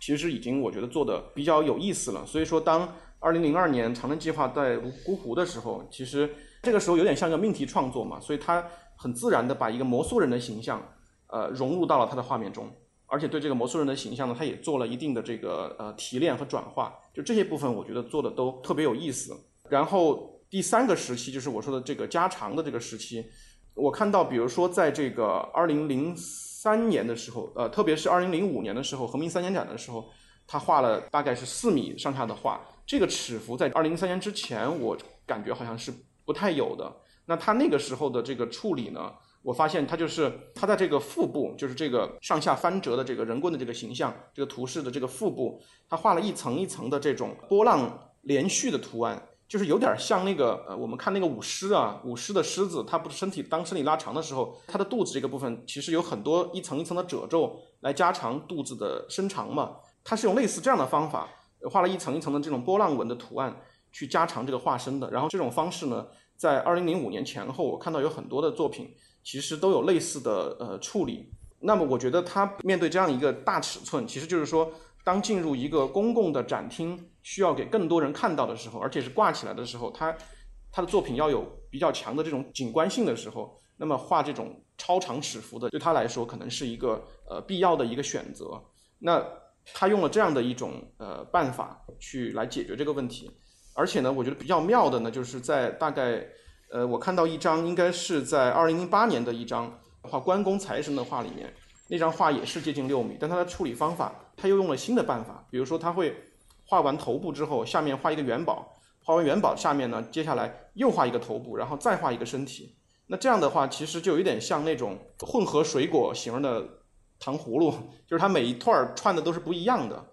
其实已经我觉得做的比较有意思了。所以说，当二零零二年长征计划在芜湖的时候，其实这个时候有点像个命题创作嘛，所以他很自然的把一个摩梭人的形象，呃，融入到了他的画面中，而且对这个摩梭人的形象呢，他也做了一定的这个呃提炼和转化，就这些部分我觉得做的都特别有意思。然后第三个时期就是我说的这个加长的这个时期，我看到比如说在这个二零零三年的时候，呃，特别是二零零五年的时候，和平三年展的时候，他画了大概是四米上下的画，这个尺幅在二零零三年之前，我感觉好像是不太有的。那他那个时候的这个处理呢？我发现他就是他在这个腹部，就是这个上下翻折的这个人棍的这个形象，这个图示的这个腹部，他画了一层一层的这种波浪连续的图案，就是有点像那个呃，我们看那个舞狮啊，舞狮的狮子，它不是身体当身体拉长的时候，它的肚子这个部分其实有很多一层一层的褶皱来加长肚子的伸长嘛，它是用类似这样的方法画了一层一层的这种波浪纹的图案去加长这个化身的，然后这种方式呢，在二零零五年前后，我看到有很多的作品。其实都有类似的呃处理。那么我觉得他面对这样一个大尺寸，其实就是说，当进入一个公共的展厅，需要给更多人看到的时候，而且是挂起来的时候，他他的作品要有比较强的这种景观性的时候，那么画这种超长尺幅的，对他来说可能是一个呃必要的一个选择。那他用了这样的一种呃办法去来解决这个问题，而且呢，我觉得比较妙的呢，就是在大概。呃，我看到一张，应该是在二零零八年的一张画关公财神的画里面，那张画也是接近六米，但它的处理方法，他又用了新的办法，比如说他会画完头部之后，下面画一个元宝，画完元宝下面呢，接下来又画一个头部，然后再画一个身体。那这样的话，其实就有点像那种混合水果型的糖葫芦，就是它每一串串的都是不一样的，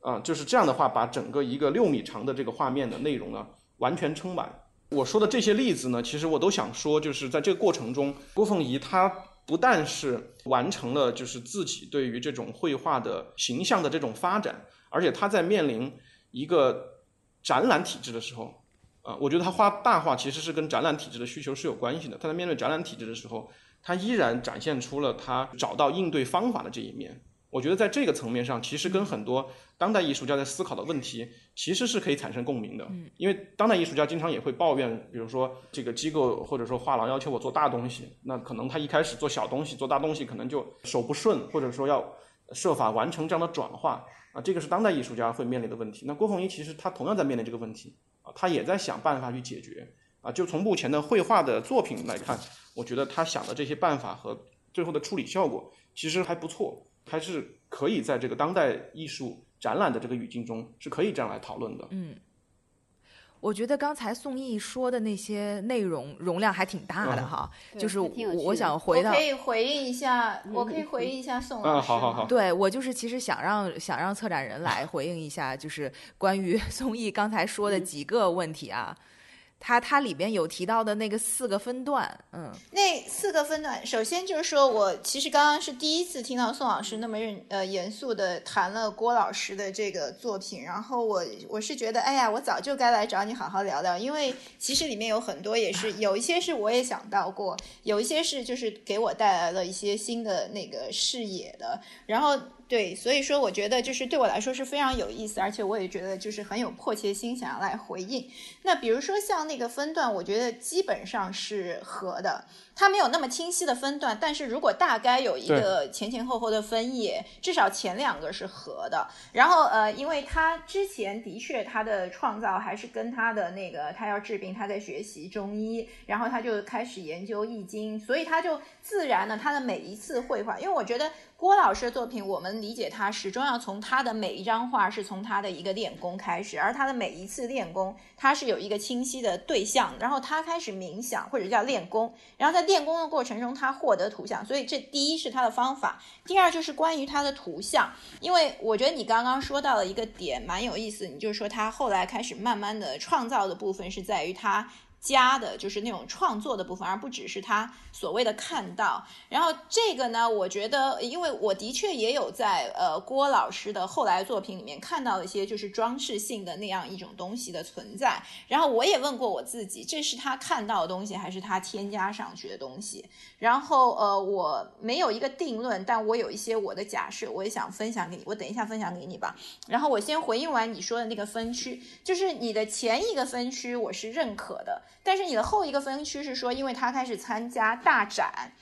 啊，就是这样的话，把整个一个六米长的这个画面的内容呢，完全撑满。我说的这些例子呢，其实我都想说，就是在这个过程中，郭凤仪她不但是完成了就是自己对于这种绘画的形象的这种发展，而且他在面临一个展览体制的时候，啊，我觉得他画大画其实是跟展览体制的需求是有关系的。他在面对展览体制的时候，他依然展现出了他找到应对方法的这一面。我觉得在这个层面上，其实跟很多当代艺术家在思考的问题，其实是可以产生共鸣的。嗯，因为当代艺术家经常也会抱怨，比如说这个机构或者说画廊要求我做大东西，那可能他一开始做小东西、做大东西，可能就手不顺，或者说要设法完成这样的转化啊，这个是当代艺术家会面临的问题。那郭凤仪其实他同样在面临这个问题啊，他也在想办法去解决啊。就从目前的绘画的作品来看，我觉得他想的这些办法和最后的处理效果其实还不错。还是可以在这个当代艺术展览的这个语境中，是可以这样来讨论的。嗯，我觉得刚才宋轶说的那些内容容量还挺大的哈，就是我想回到，可以回应一下，我可以回应一下宋老师。好好好，对我就是其实想让想让策展人来回应一下，就是关于 宋轶刚才说的几个问题啊。它它里边有提到的那个四个分段，嗯，那四个分段，首先就是说我其实刚刚是第一次听到宋老师那么认呃严肃的谈了郭老师的这个作品，然后我我是觉得，哎呀，我早就该来找你好好聊聊，因为其实里面有很多也是有一些是我也想到过，有一些是就是给我带来了一些新的那个视野的，然后。对，所以说我觉得就是对我来说是非常有意思，而且我也觉得就是很有迫切心想要来回应。那比如说像那个分段，我觉得基本上是合的。它没有那么清晰的分段，但是如果大概有一个前前后后的分页，至少前两个是合的。然后呃，因为他之前的确他的创造还是跟他的那个他要治病，他在学习中医，然后他就开始研究易经，所以他就自然呢，他的每一次绘画，因为我觉得郭老师的作品，我们理解他始终要从他的每一张画是从他的一个练功开始，而他的每一次练功，他是有一个清晰的对象，然后他开始冥想或者叫练功，然后在练功的过程中，他获得图像，所以这第一是他的方法，第二就是关于他的图像，因为我觉得你刚刚说到了一个点蛮有意思，你就是说他后来开始慢慢的创造的部分是在于他。加的就是那种创作的部分，而不只是他所谓的看到。然后这个呢，我觉得，因为我的确也有在呃郭老师的后来作品里面看到一些就是装饰性的那样一种东西的存在。然后我也问过我自己，这是他看到的东西，还是他添加上去的东西？然后呃，我没有一个定论，但我有一些我的假设，我也想分享给你。我等一下分享给你吧。然后我先回应完你说的那个分区，就是你的前一个分区，我是认可的。但是你的后一个分区是说，因为他开始参加大展，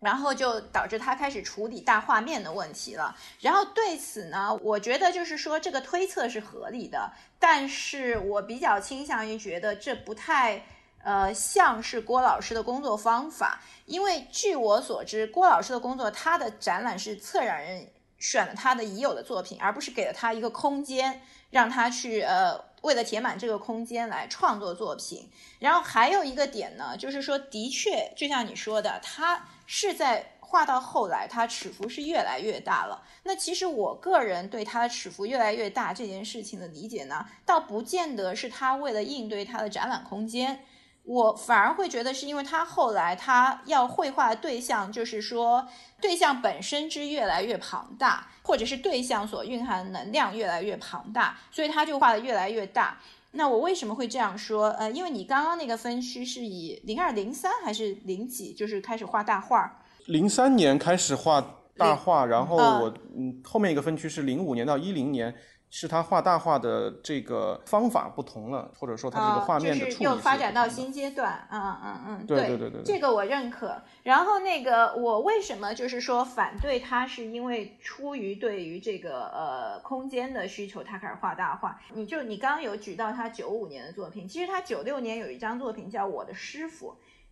然后就导致他开始处理大画面的问题了。然后对此呢，我觉得就是说这个推测是合理的，但是我比较倾向于觉得这不太。呃，像是郭老师的工作方法，因为据我所知，郭老师的工作，他的展览是策展人选了他的已有的作品，而不是给了他一个空间，让他去呃，为了填满这个空间来创作作品。然后还有一个点呢，就是说，的确，就像你说的，他是在画到后来，他尺幅是越来越大了。那其实我个人对他的尺幅越来越大这件事情的理解呢，倒不见得是他为了应对他的展览空间。我反而会觉得，是因为他后来他要绘画的对象，就是说对象本身之越来越庞大，或者是对象所蕴含的能量越来越庞大，所以他就画的越来越大。那我为什么会这样说？呃，因为你刚刚那个分区是以零二零三还是零几，就是开始画大画？零三年开始画大画，然后我嗯后面一个分区是零五年到一零年。是他画大画的这个方法不同了，或者说他这个画面的处理是又发展到新阶段。嗯嗯嗯，对对对对，这个我认可。然后那个我为什么就是说反对他，是因为出于对于这个呃空间的需求，他开始画大画。你就你刚刚有举到他九五年的作品，其实他九六年有一张作品叫《我的师傅》，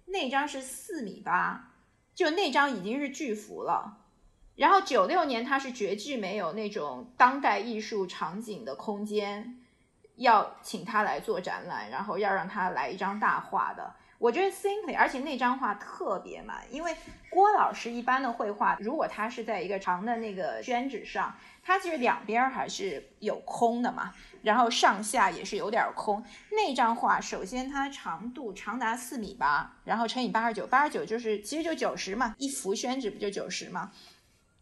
那张是四米八，就那张已经是巨幅了。然后九六年他是绝句没有那种当代艺术场景的空间，要请他来做展览，然后要让他来一张大画的。我觉得 simply，而且那张画特别满，因为郭老师一般的绘画，如果他是在一个长的那个宣纸上，他其实两边还是有空的嘛，然后上下也是有点空。那张画首先它长度长达四米八，然后乘以八十九，八十九就是其实就九十嘛，一幅宣纸不就九十嘛？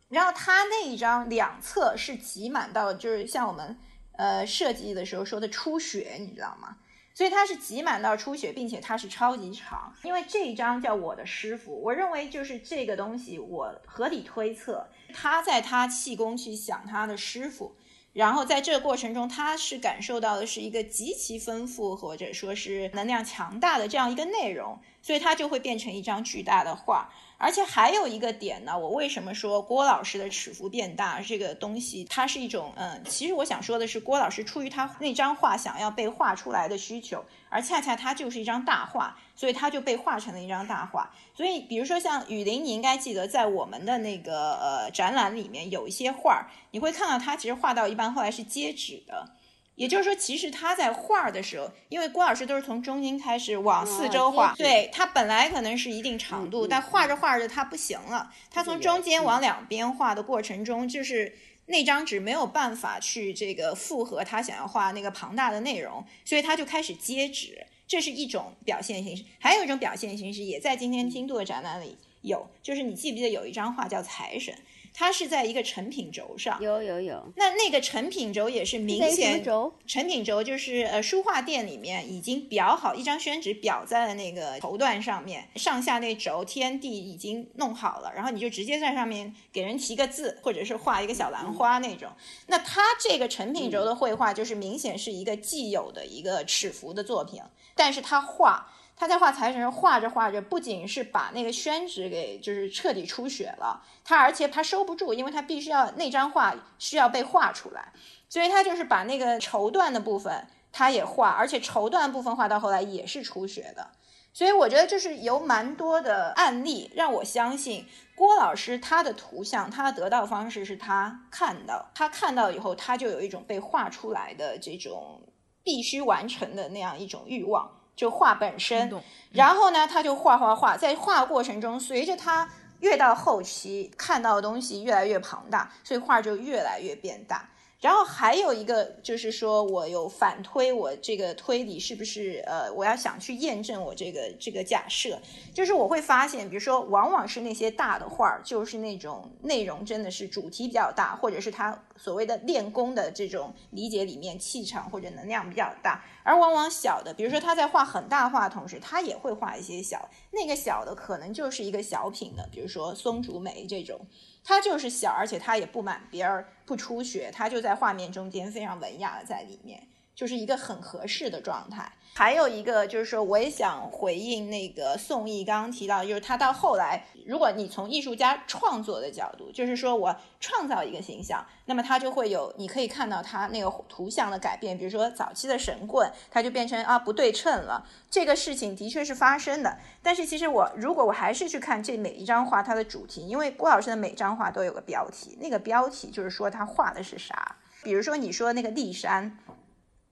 然后他那一张两侧是挤满到，就是像我们呃设计的时候说的出血，你知道吗？所以它是挤满到出血，并且它是超级长。因为这一张叫我的师傅，我认为就是这个东西，我合理推测，他在他气功去想他的师傅，然后在这个过程中，他是感受到的是一个极其丰富或者说是能量强大的这样一个内容，所以它就会变成一张巨大的画。而且还有一个点呢，我为什么说郭老师的尺幅变大这个东西，它是一种嗯，其实我想说的是，郭老师出于他那张画想要被画出来的需求，而恰恰它就是一张大画，所以它就被画成了一张大画。所以比如说像雨林，你应该记得在我们的那个呃展览里面有一些画儿，你会看到它其实画到一半后来是接纸的。也就是说，其实他在画的时候，因为郭老师都是从中间开始往四周画，对他本来可能是一定长度，但画着画着他不行了，他从中间往两边画的过程中，就是那张纸没有办法去这个复合他想要画那个庞大的内容，所以他就开始接纸，这是一种表现形式。还有一种表现形式也在今天金度的展览里有，就是你记不记得有一张画叫财神？它是在一个成品轴上，有有有。那那个成品轴也是明显，轴？成品轴就是呃，书画店里面已经裱好一张宣纸，裱在了那个绸缎上面，上下那轴天地已经弄好了，然后你就直接在上面给人提个字，或者是画一个小兰花那种。那它这个成品轴的绘画就是明显是一个既有的一个尺幅的作品，但是它画。他在画财神，画着画着，不仅是把那个宣纸给就是彻底出血了，他而且他收不住，因为他必须要那张画需要被画出来，所以他就是把那个绸缎的部分他也画，而且绸缎部分画到后来也是出血的，所以我觉得就是有蛮多的案例让我相信郭老师他的图像他的得到方式是他看到，他看到以后他就有一种被画出来的这种必须完成的那样一种欲望。就画本身，然后呢，他就画画画，在画过程中，随着他越到后期，看到的东西越来越庞大，所以画就越来越变大。然后还有一个就是说，我有反推我这个推理是不是呃，我要想去验证我这个这个假设，就是我会发现，比如说，往往是那些大的画儿，就是那种内容真的是主题比较大，或者是他所谓的练功的这种理解里面气场或者能量比较大，而往往小的，比如说他在画很大画的同时，他也会画一些小，那个小的可能就是一个小品的，比如说松竹梅这种。它就是小，而且它也不满边儿，不出血，它就在画面中间非常文雅的在里面。就是一个很合适的状态。还有一个就是说，我也想回应那个宋轶刚刚提到，就是他到后来，如果你从艺术家创作的角度，就是说我创造一个形象，那么他就会有，你可以看到他那个图像的改变，比如说早期的神棍，他就变成啊不对称了，这个事情的确是发生的。但是其实我如果我还是去看这每一张画它的主题，因为郭老师的每张画都有个标题，那个标题就是说他画的是啥。比如说你说那个骊山，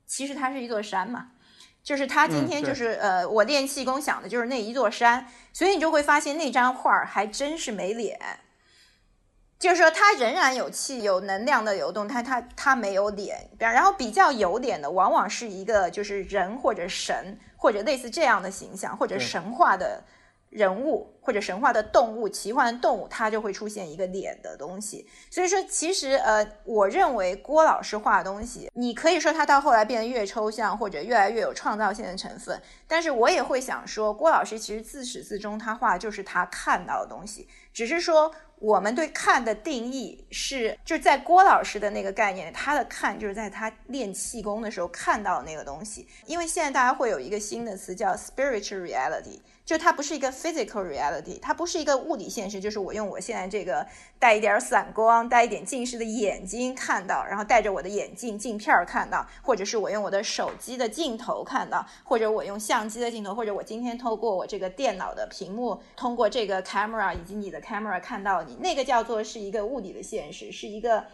其实它是一座山嘛。就是他今天就是呃，我练气功想的就是那一座山，所以你就会发现那张画儿还真是没脸，就是说他仍然有气有能量的流动，他他他没有脸，然后比较有脸的往往是一个就是人或者神或者类似这样的形象或者神话的。人物或者神话的动物、奇幻的动物，它就会出现一个脸的东西。所以说，其实呃，我认为郭老师画的东西，你可以说他到后来变得越抽象，或者越来越有创造性的成分。但是我也会想说，郭老师其实自始至终他画的就是他看到的东西，只是说我们对看的定义是，就在郭老师的那个概念，他的看就是在他练气功的时候看到的那个东西。因为现在大家会有一个新的词叫 spiritual reality。就它不是一个 physical reality，它不是一个物理现实，就是我用我现在这个带一点散光、带一点近视的眼睛看到，然后戴着我的眼镜镜片儿看到，或者是我用我的手机的镜头看到，或者我用相机的镜头，或者我今天透过我这个电脑的屏幕，通过这个 camera 以及你的 camera 看到你，那个叫做是一个物理的现实，是一个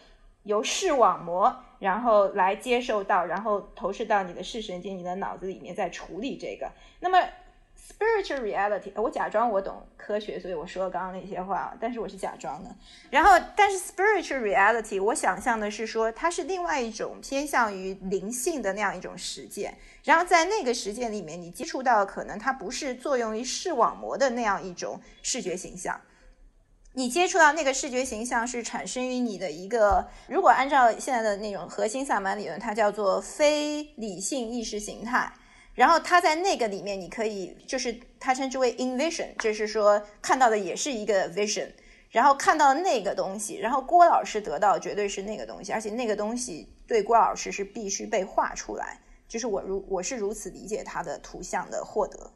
由视网膜然后来接受到，然后投射到你的视神经、你的脑子里面，在处理这个，那么。Spiritual reality，我假装我懂科学，所以我说了刚刚那些话，但是我是假装的。然后，但是 spiritual reality，我想象的是说，它是另外一种偏向于灵性的那样一种实践。然后在那个实践里面，你接触到可能它不是作用于视网膜的那样一种视觉形象，你接触到那个视觉形象是产生于你的一个，如果按照现在的那种核心萨满理论，它叫做非理性意识形态。然后他在那个里面，你可以就是他称之为 in vision，就是说看到的也是一个 vision，然后看到那个东西，然后郭老师得到绝对是那个东西，而且那个东西对郭老师是必须被画出来，就是我如我是如此理解他的图像的获得。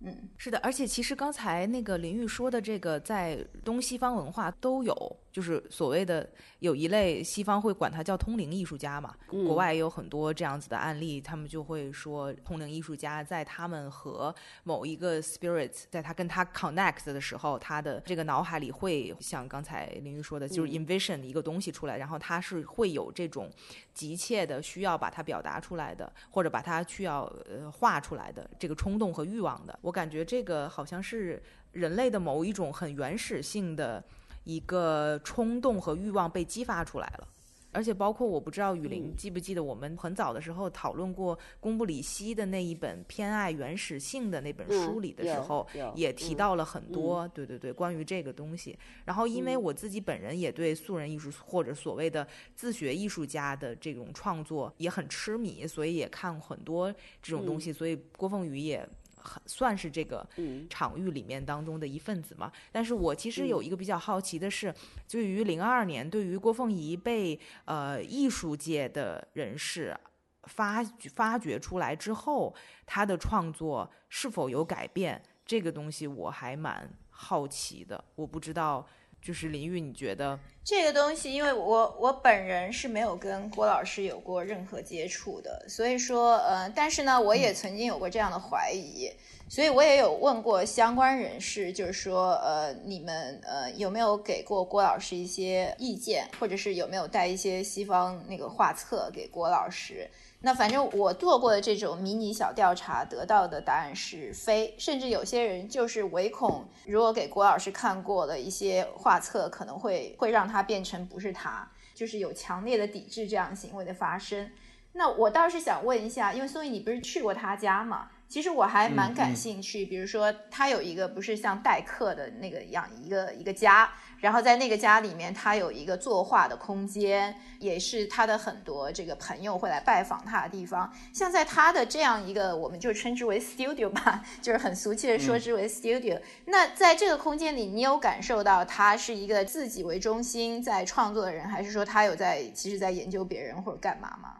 嗯，是的，而且其实刚才那个林玉说的这个，在东西方文化都有，就是所谓的有一类西方会管它叫通灵艺术家嘛，国外也有很多这样子的案例，他们就会说通灵艺术家在他们和某一个 spirit，在他跟他 connect 的时候，他的这个脑海里会像刚才林玉说的，就是 envision 一个东西出来，然后他是会有这种急切的需要把它表达出来的，或者把它需要呃画出来的这个冲动和欲望的。我感觉这个好像是人类的某一种很原始性的一个冲动和欲望被激发出来了，而且包括我不知道雨林记不记得我们很早的时候讨论过公布里希的那一本偏爱原始性的那本书里的时候，也提到了很多，对对对，关于这个东西。然后因为我自己本人也对素人艺术或者所谓的自学艺术家的这种创作也很痴迷，所以也看很多这种东西，所以郭凤宇也。很算是这个场域里面当中的一份子嘛，但是我其实有一个比较好奇的是，对于零二年对于郭凤仪被呃艺术界的人士发发掘出来之后，他的创作是否有改变，这个东西我还蛮好奇的，我不知道。就是林玉，你觉得这个东西？因为我我本人是没有跟郭老师有过任何接触的，所以说，呃，但是呢，我也曾经有过这样的怀疑，所以我也有问过相关人士，就是说，呃，你们呃有没有给过郭老师一些意见，或者是有没有带一些西方那个画册给郭老师？那反正我做过的这种迷你小调查，得到的答案是非，甚至有些人就是唯恐，如果给郭老师看过的一些画册，可能会会让他变成不是他，就是有强烈的抵制这样行为的发生。那我倒是想问一下，因为宋毅你不是去过他家吗？其实我还蛮感兴趣，比如说他有一个不是像待客的那个样一个一个家，然后在那个家里面，他有一个作画的空间，也是他的很多这个朋友会来拜访他的地方。像在他的这样一个，我们就称之为 studio 吧，就是很俗气的说之为 studio。那在这个空间里，你有感受到他是一个自己为中心在创作的人，还是说他有在其实在研究别人或者干嘛吗？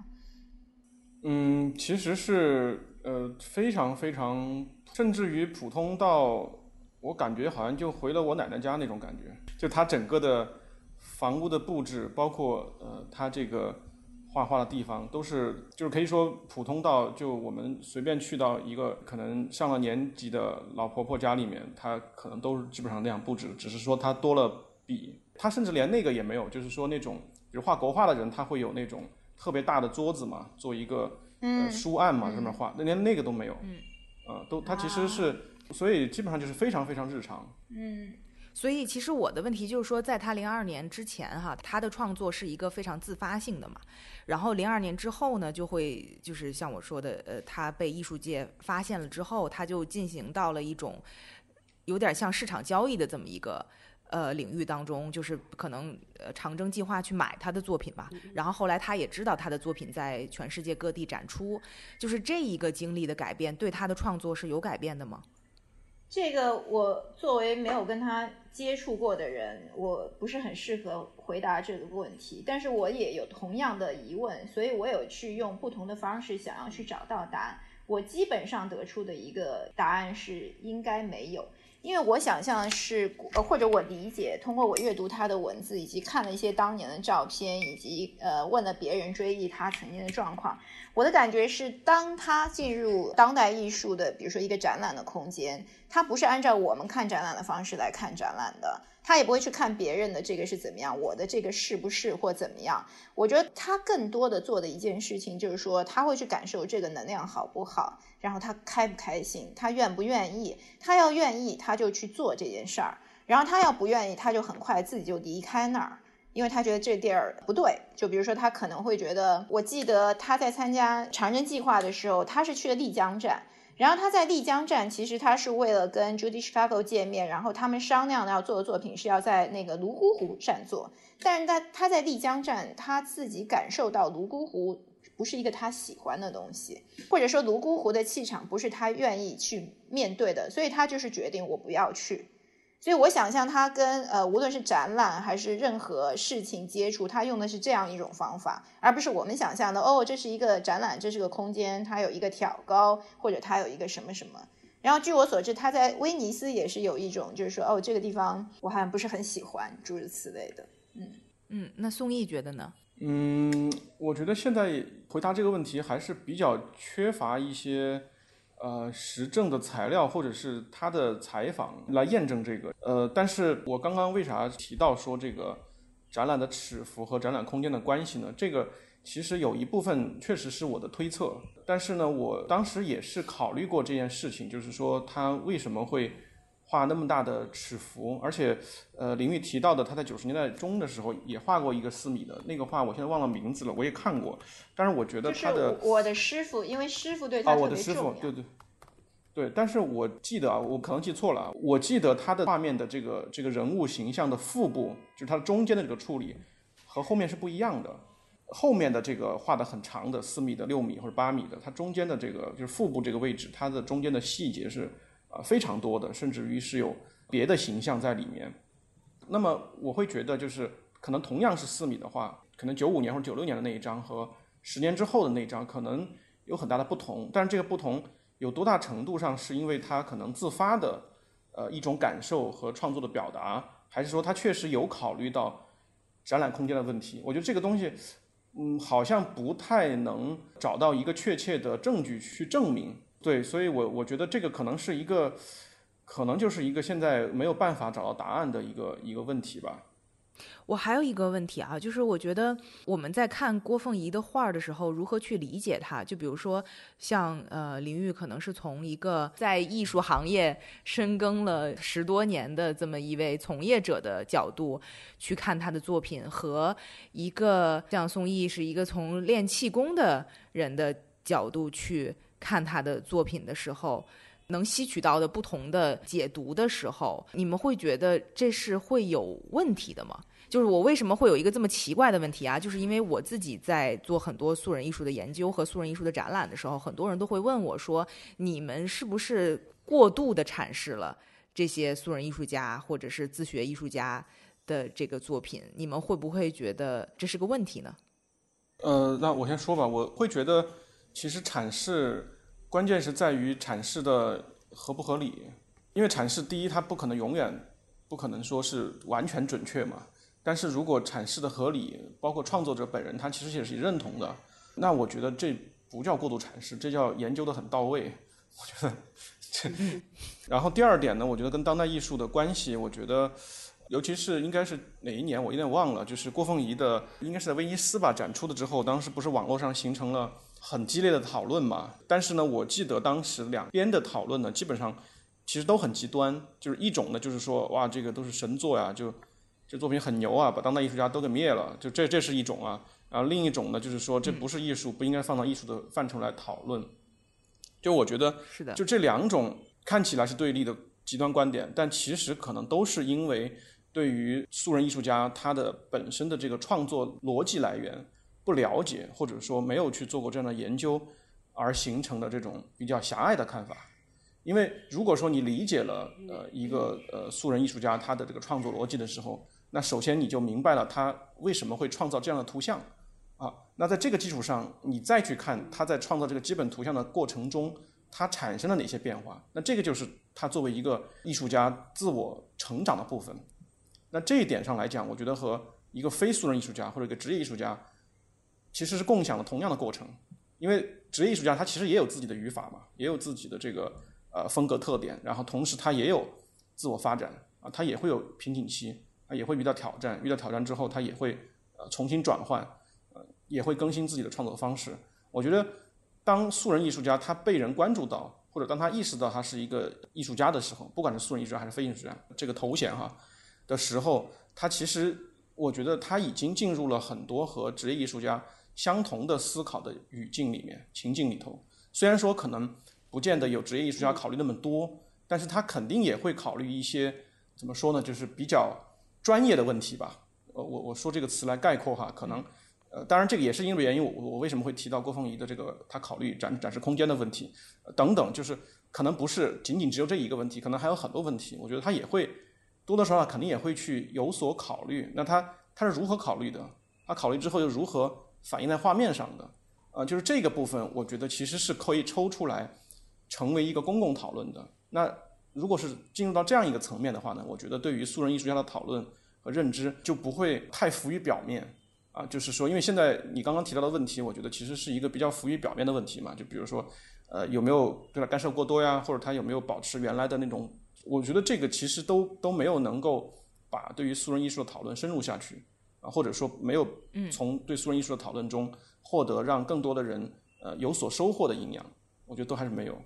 嗯，其实是呃非常非常，甚至于普通到我感觉好像就回了我奶奶家那种感觉。就它整个的房屋的布置，包括呃它这个画画的地方，都是就是可以说普通到就我们随便去到一个可能上了年纪的老婆婆家里面，她可能都是基本上那样布置，只是说她多了笔，她甚至连那个也没有，就是说那种比如画国画的人，他会有那种。特别大的桌子嘛，做一个呃书案嘛，上面画，那连那个都没有，嗯，呃，都它其实是，所以基本上就是非常非常日常，嗯，所以其实我的问题就是说，在他零二年之前哈，他的创作是一个非常自发性的嘛，然后零二年之后呢，就会就是像我说的，呃，他被艺术界发现了之后，他就进行到了一种有点像市场交易的这么一个。呃，领域当中就是可能呃长征计划去买他的作品吧，然后后来他也知道他的作品在全世界各地展出，就是这一个经历的改变对他的创作是有改变的吗？这个我作为没有跟他接触过的人，我不是很适合回答这个问题，但是我也有同样的疑问，所以我有去用不同的方式想要去找到答案。我基本上得出的一个答案是应该没有。因为我想象是，呃，或者我理解，通过我阅读他的文字，以及看了一些当年的照片，以及呃问了别人追忆他曾经的状况，我的感觉是，当他进入当代艺术的，比如说一个展览的空间，他不是按照我们看展览的方式来看展览的。他也不会去看别人的这个是怎么样，我的这个是不是或怎么样？我觉得他更多的做的一件事情就是说，他会去感受这个能量好不好，然后他开不开心，他愿不愿意。他要愿意，他就去做这件事儿；然后他要不愿意，他就很快自己就离开那儿，因为他觉得这地儿不对。就比如说，他可能会觉得，我记得他在参加长征计划的时候，他是去了丽江站。然后他在丽江站，其实他是为了跟 Judy Chicago 见面，然后他们商量要做的作品是要在那个泸沽湖站做。但是他他在丽江站，他自己感受到泸沽湖不是一个他喜欢的东西，或者说泸沽湖的气场不是他愿意去面对的，所以他就是决定我不要去。所以我想象他跟呃，无论是展览还是任何事情接触，他用的是这样一种方法，而不是我们想象的哦，这是一个展览，这是个空间，它有一个挑高，或者它有一个什么什么。然后据我所知，他在威尼斯也是有一种，就是说哦，这个地方我好像不是很喜欢，诸如此类的。嗯嗯，那宋轶觉得呢？嗯，我觉得现在回答这个问题还是比较缺乏一些。呃，实证的材料或者是他的采访来验证这个。呃，但是我刚刚为啥提到说这个展览的尺幅和展览空间的关系呢？这个其实有一部分确实是我的推测，但是呢，我当时也是考虑过这件事情，就是说他为什么会。画那么大的尺幅，而且，呃，林玉提到的，他在九十年代中的时候也画过一个四米的那个画，我现在忘了名字了，我也看过，但是我觉得他的我的师傅，因为师傅对他特别重要，对对对，但是我记得啊，我可能记错了，我记得他的画面的这个这个人物形象的腹部，就是它中间的这个处理和后面是不一样的，后面的这个画的很长的四米的、六米或者八米的，它中间的这个就是腹部这个位置，它的中间的细节是。啊，非常多的，甚至于是有别的形象在里面。那么我会觉得，就是可能同样是四米的话，可能九五年或者九六年的那一张和十年之后的那一张可能有很大的不同。但是这个不同有多大程度上是因为他可能自发的呃一种感受和创作的表达，还是说他确实有考虑到展览空间的问题？我觉得这个东西，嗯，好像不太能找到一个确切的证据去证明。对，所以，我我觉得这个可能是一个，可能就是一个现在没有办法找到答案的一个一个问题吧。我还有一个问题啊，就是我觉得我们在看郭凤仪的画的时候，如何去理解它？就比如说，像呃林玉可能是从一个在艺术行业深耕了十多年的这么一位从业者的角度去看他的作品，和一个像宋轶是一个从练气功的人的角度去。看他的作品的时候，能吸取到的不同的解读的时候，你们会觉得这是会有问题的吗？就是我为什么会有一个这么奇怪的问题啊？就是因为我自己在做很多素人艺术的研究和素人艺术的展览的时候，很多人都会问我说：“你们是不是过度的阐释了这些素人艺术家或者是自学艺术家的这个作品？你们会不会觉得这是个问题呢？”呃，那我先说吧，我会觉得。其实阐释关键是在于阐释的合不合理，因为阐释第一它不可能永远不可能说是完全准确嘛。但是如果阐释的合理，包括创作者本人他其实也是认同的，那我觉得这不叫过度阐释，这叫研究的很到位。我觉得 这，然后第二点呢，我觉得跟当代艺术的关系，我觉得。尤其是应该是哪一年，我有点忘了。就是郭凤仪的，应该是在威尼斯吧展出的之后，当时不是网络上形成了很激烈的讨论嘛？但是呢，我记得当时两边的讨论呢，基本上其实都很极端。就是一种呢，就是说哇，这个都是神作呀，就这作品很牛啊，把当代艺术家都给灭了。就这这是一种啊。然后另一种呢，就是说这不是艺术，不应该放到艺术的范畴来讨论。就我觉得，是的，就这两种看起来是对立的极端观点，但其实可能都是因为。对于素人艺术家他的本身的这个创作逻辑来源不了解，或者说没有去做过这样的研究，而形成的这种比较狭隘的看法。因为如果说你理解了呃一个呃素人艺术家他的这个创作逻辑的时候，那首先你就明白了他为什么会创造这样的图像啊。那在这个基础上，你再去看他在创造这个基本图像的过程中，他产生了哪些变化，那这个就是他作为一个艺术家自我成长的部分。那这一点上来讲，我觉得和一个非素人艺术家或者一个职业艺术家，其实是共享了同样的过程。因为职业艺术家他其实也有自己的语法嘛，也有自己的这个呃风格特点，然后同时他也有自我发展啊，他也会有瓶颈期啊，也会遇到挑战，遇到挑战之后他也会呃重新转换，呃也会更新自己的创作方式。我觉得当素人艺术家他被人关注到，或者当他意识到他是一个艺术家的时候，不管是素人艺术家还是非艺术家，这个头衔哈。的时候，他其实我觉得他已经进入了很多和职业艺术家相同的思考的语境里面、情境里头。虽然说可能不见得有职业艺术家考虑那么多，但是他肯定也会考虑一些怎么说呢，就是比较专业的问题吧。呃，我我说这个词来概括哈，可能呃，当然这个也是因为原因，我我为什么会提到郭凤仪的这个他考虑展展示空间的问题等等，就是可能不是仅仅只有这一个问题，可能还有很多问题，我觉得他也会。多多少少肯定也会去有所考虑，那他他是如何考虑的？他考虑之后又如何反映在画面上的？啊，就是这个部分，我觉得其实是可以抽出来成为一个公共讨论的。那如果是进入到这样一个层面的话呢，我觉得对于素人艺术家的讨论和认知就不会太浮于表面啊。就是说，因为现在你刚刚提到的问题，我觉得其实是一个比较浮于表面的问题嘛。就比如说，呃，有没有对他干涉过多呀？或者他有没有保持原来的那种？我觉得这个其实都都没有能够把对于素人艺术的讨论深入下去啊，或者说没有从对素人艺术的讨论中获得让更多的人呃有所收获的营养，我觉得都还是没有。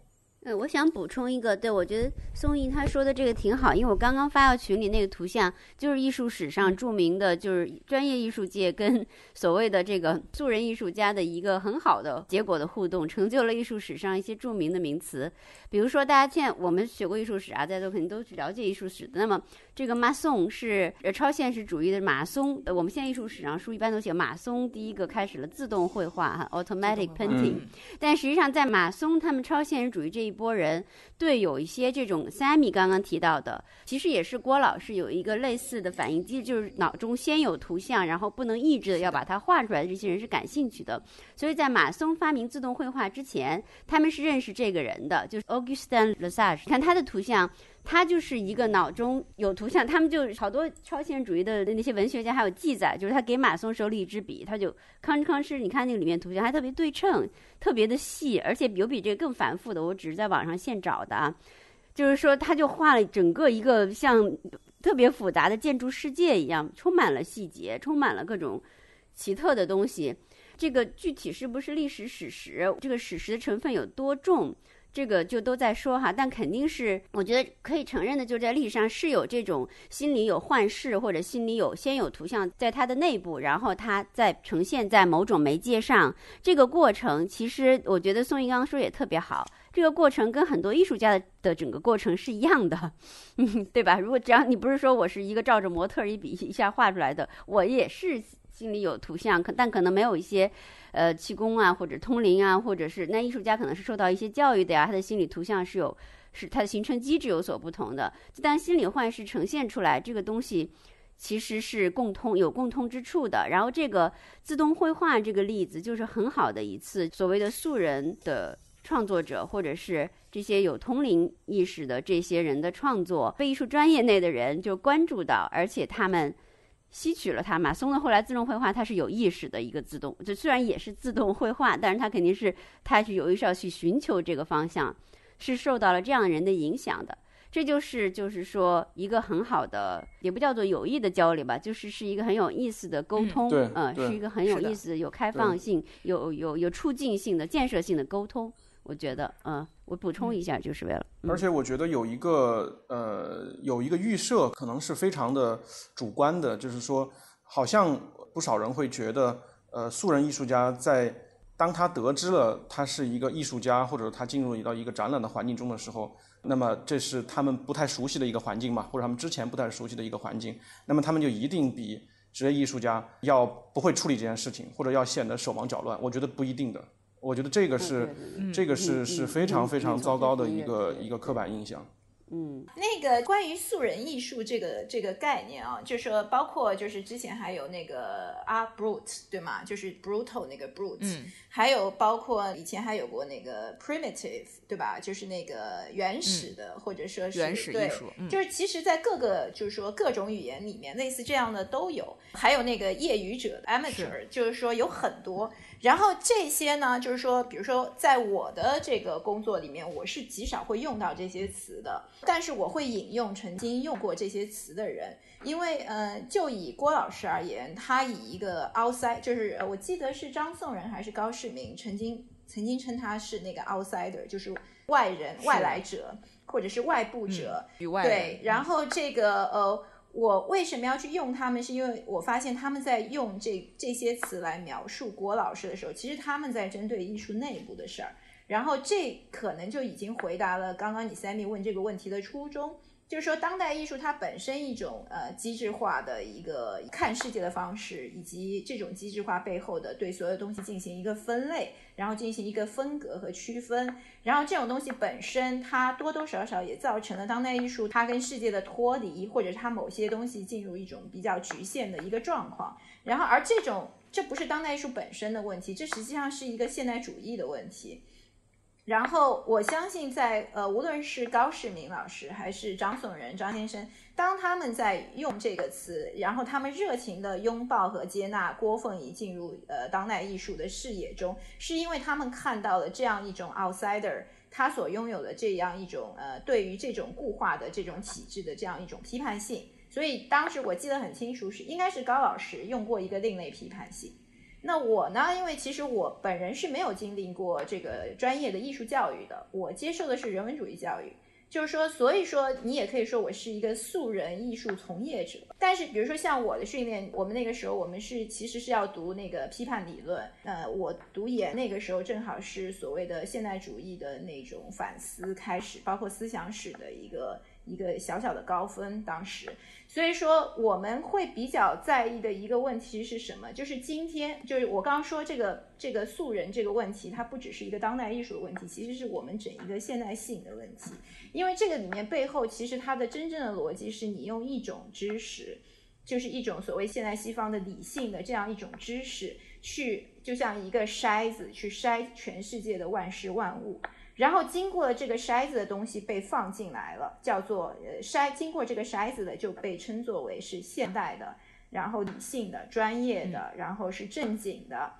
呃，我想补充一个，对我觉得宋毅他说的这个挺好，因为我刚刚发到群里那个图像，就是艺术史上著名的，就是专业艺术界跟 所谓的这个素人艺术家的一个很好的结果的互动，成就了艺术史上一些著名的名词。比如说，大家现在我们学过艺术史啊，大家都肯定都去了解艺术史的。那么，这个马松是呃超现实主义的马松，呃，我们现在艺术史上书一般都写马松第一个开始了自动绘画哈，automatic painting。但实际上，在马松他们超现实主义这一波人对有一些这种 Sammy 刚刚提到的，其实也是郭老师有一个类似的反应机制，就是脑中先有图像，然后不能抑制的要把它画出来的这些人是感兴趣的。所以在马松发明自动绘画之前，他们是认识这个人的，就是 Augustin Lesage。看他的图像，他就是一个脑中有图像。他们就好多超现实主义的那些文学家还有记载，就是他给马松手里一支笔，他就吭哧吭哧，你看那个里面图像还特别对称。特别的细，而且有比这个更繁复的，我只是在网上现找的啊。就是说，他就画了整个一个像特别复杂的建筑世界一样，充满了细节，充满了各种奇特的东西。这个具体是不是历史史实？这个史实的成分有多重？这个就都在说哈，但肯定是我觉得可以承认的，就是在历史上是有这种心里有幻视，或者心里有先有图像在它的内部，然后它再呈现在某种媒介上。这个过程其实我觉得宋一刚刚说也特别好，这个过程跟很多艺术家的的整个过程是一样的，嗯，对吧？如果只要你不是说我是一个照着模特一笔一下画出来的，我也是心里有图像，可但可能没有一些。呃，气功啊，或者通灵啊，或者是那艺术家可能是受到一些教育的呀，他的心理图像是有，是他的形成机制有所不同的。但心理幻视呈现出来这个东西，其实是共通有共通之处的。然后这个自动绘画这个例子就是很好的一次所谓的素人的创作者，或者是这些有通灵意识的这些人的创作，非艺术专业内的人就关注到，而且他们。吸取了它。嘛松的后来自动绘画，它是有意识的一个自动，就虽然也是自动绘画，但是它肯定是它是有意识要去寻求这个方向，是受到了这样人的影响的。这就是就是说一个很好的，也不叫做有意的交流吧，就是是一个很有意思的沟通，嗯，是一个很有意思、有开放性、有有有促进性的、建设性的沟通。我觉得，嗯，我补充一下，就是为了。而且我觉得有一个呃，有一个预设，可能是非常的主观的，就是说，好像不少人会觉得，呃，素人艺术家在当他得知了他是一个艺术家，或者他进入到一个展览的环境中的时候，那么这是他们不太熟悉的一个环境嘛，或者他们之前不太熟悉的一个环境，那么他们就一定比职业艺术家要不会处理这件事情，或者要显得手忙脚乱。我觉得不一定的。我觉得这个是，这个是是非常非常糟糕的一个一个刻板印象。嗯，那个关于素人艺术这个这个概念啊，就说包括就是之前还有那个 art brut 对吗？就是 brutal 那个 brut，嗯，还有包括以前还有过那个 primitive 对吧？就是那个原始的，或者说是原始艺术，就是其实，在各个就是说各种语言里面，类似这样的都有。还有那个业余者 amateur，就是说有很多。然后这些呢，就是说，比如说，在我的这个工作里面，我是极少会用到这些词的，但是我会引用曾经用过这些词的人，因为，呃，就以郭老师而言，他以一个 outside，就是我记得是张颂仁还是高世明曾经曾经称他是那个 outsider，就是外人、外来者或者是外部者，对，然后这个呃。我为什么要去用他们？是因为我发现他们在用这这些词来描述郭老师的时候，其实他们在针对艺术内部的事儿。然后这可能就已经回答了刚刚你 Sammy 问这个问题的初衷。就是说，当代艺术它本身一种呃机制化的一个看世界的方式，以及这种机制化背后的对所有东西进行一个分类，然后进行一个分隔和区分，然后这种东西本身它多多少少也造成了当代艺术它跟世界的脱离，或者是它某些东西进入一种比较局限的一个状况。然后而这种这不是当代艺术本身的问题，这实际上是一个现代主义的问题。然后我相信，在呃，无论是高世明老师还是张颂仁张先生，当他们在用这个词，然后他们热情的拥抱和接纳郭凤仪进入呃当代艺术的视野中，是因为他们看到了这样一种 outsider 他所拥有的这样一种呃对于这种固化的这种体制的这样一种批判性。所以当时我记得很清楚，是应该是高老师用过一个另类批判性。那我呢？因为其实我本人是没有经历过这个专业的艺术教育的，我接受的是人文主义教育。就是说，所以说你也可以说我是一个素人艺术从业者。但是，比如说像我的训练，我们那个时候我们是其实是要读那个批判理论。呃，我读研那个时候正好是所谓的现代主义的那种反思开始，包括思想史的一个一个小小的高分。当时。所以说，我们会比较在意的一个问题是什么？就是今天，就是我刚刚说这个这个素人这个问题，它不只是一个当代艺术的问题，其实是我们整一个现代性的问题。因为这个里面背后，其实它的真正的逻辑是你用一种知识，就是一种所谓现代西方的理性的这样一种知识，去就像一个筛子去筛全世界的万事万物。然后经过了这个筛子的东西被放进来了，叫做呃筛，经过这个筛子的就被称作为是现代的，然后理性的、专业的，然后是正经的，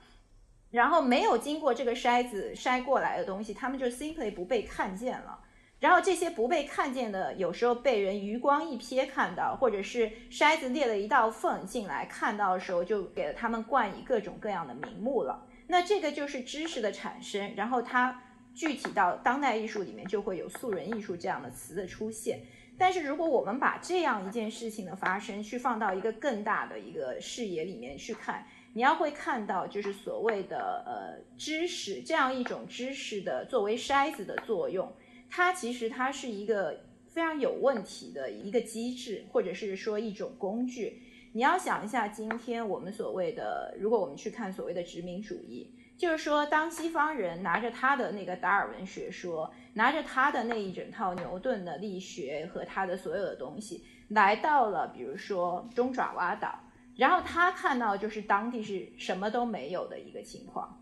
然后没有经过这个筛子筛过来的东西，他们就 simply 不被看见了。然后这些不被看见的，有时候被人余光一瞥看到，或者是筛子裂了一道缝进来看到的时候，就给了他们冠以各种各样的名目了。那这个就是知识的产生，然后它。具体到当代艺术里面，就会有素人艺术这样的词的出现。但是，如果我们把这样一件事情的发生，去放到一个更大的一个视野里面去看，你要会看到，就是所谓的呃知识这样一种知识的作为筛子的作用，它其实它是一个非常有问题的一个机制，或者是说一种工具。你要想一下，今天我们所谓的，如果我们去看所谓的殖民主义。就是说，当西方人拿着他的那个达尔文学说，拿着他的那一整套牛顿的力学和他的所有的东西，来到了比如说中爪哇岛，然后他看到就是当地是什么都没有的一个情况，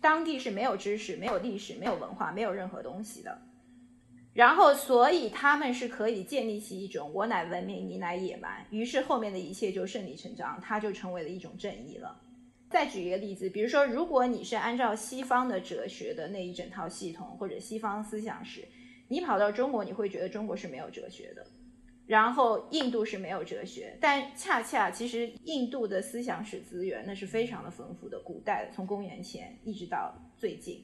当地是没有知识、没有历史、没有文化、没有任何东西的。然后，所以他们是可以建立起一种“我乃文明，你乃野蛮”，于是后面的一切就顺理成章，它就成为了一种正义了。再举一个例子，比如说，如果你是按照西方的哲学的那一整套系统或者西方思想史，你跑到中国，你会觉得中国是没有哲学的，然后印度是没有哲学，但恰恰其实印度的思想史资源那是非常的丰富的，古代从公元前一直到最近。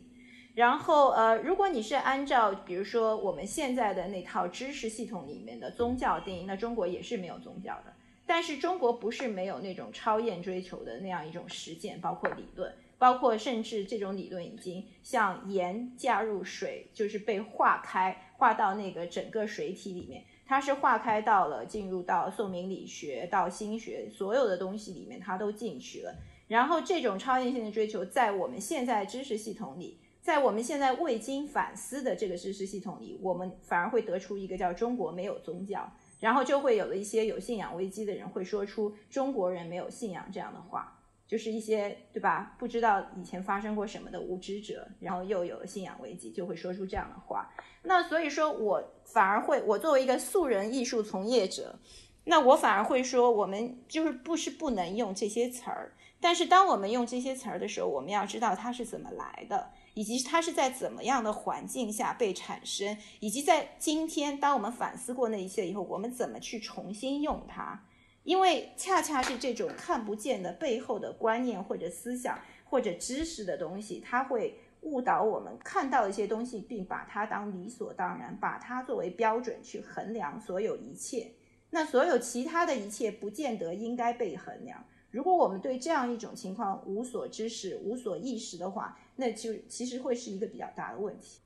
然后，呃，如果你是按照比如说我们现在的那套知识系统里面的宗教定义，那中国也是没有宗教的。但是中国不是没有那种超验追求的那样一种实践，包括理论，包括甚至这种理论已经像盐加入水，就是被化开，化到那个整个水体里面，它是化开到了进入到宋明理学到心学所有的东西里面，它都进去了。然后这种超验性的追求，在我们现在知识系统里。在我们现在未经反思的这个知识系统里，我们反而会得出一个叫“中国没有宗教”，然后就会有了一些有信仰危机的人会说出“中国人没有信仰”这样的话，就是一些对吧？不知道以前发生过什么的无知者，然后又有了信仰危机，就会说出这样的话。那所以说我反而会，我作为一个素人艺术从业者，那我反而会说，我们就是不是不能用这些词儿，但是当我们用这些词儿的时候，我们要知道它是怎么来的。以及它是在怎么样的环境下被产生，以及在今天，当我们反思过那一切以后，我们怎么去重新用它？因为恰恰是这种看不见的背后的观念或者思想或者知识的东西，它会误导我们看到一些东西，并把它当理所当然，把它作为标准去衡量所有一切。那所有其他的一切，不见得应该被衡量。如果我们对这样一种情况无所知识、无所意识的话，那就其实会是一个比较大的问题。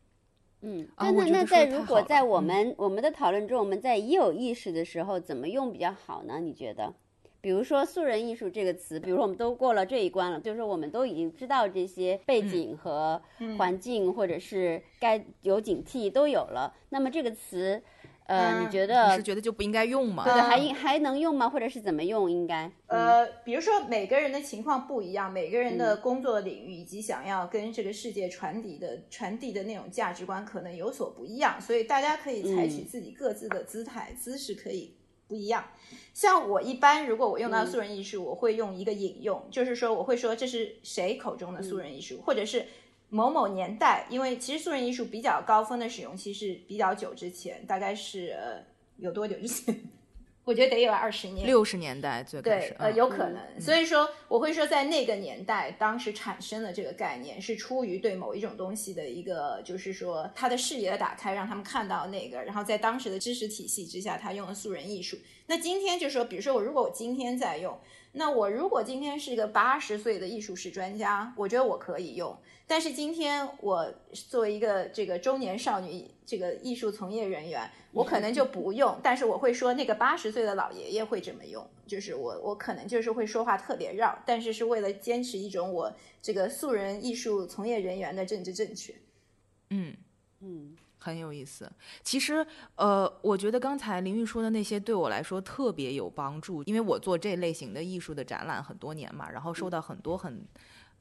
嗯，那那那在如果在我们我们的讨论中，我们在已有意识的时候怎么用比较好呢？你觉得？比如说“素人艺术”这个词，比如说我们都过了这一关了，就是说我们都已经知道这些背景和环境，或者是该有警惕都有了，那么这个词。呃，你觉得你是觉得就不应该用吗？对，还还能用吗？或者是怎么用？应该呃，比如说每个人的情况不一样，每个人的工作领域以及想要跟这个世界传递的传递的那种价值观可能有所不一样，所以大家可以采取自己各自的姿态姿势可以不一样。像我一般，如果我用到素人艺术，我会用一个引用，就是说我会说这是谁口中的素人艺术，或者是。某某年代，因为其实素人艺术比较高峰的使用期是比较久之前，大概是呃有多久之前？我觉得得有二十年，六十年代最开始，呃，有可能。所以说，我会说在那个年代，当时产生了这个概念，是出于对某一种东西的一个，就是说他的视野的打开，让他们看到那个，然后在当时的知识体系之下，他用了素人艺术。那今天就说，比如说我如果我今天在用。那我如果今天是一个八十岁的艺术史专家，我觉得我可以用。但是今天我作为一个这个中年少女，这个艺术从业人员，我可能就不用。但是我会说，那个八十岁的老爷爷会怎么用，就是我我可能就是会说话特别绕，但是是为了坚持一种我这个素人艺术从业人员的政治正确。嗯嗯。很有意思，其实，呃，我觉得刚才林玉说的那些对我来说特别有帮助，因为我做这类型的艺术的展览很多年嘛，然后受到很多很。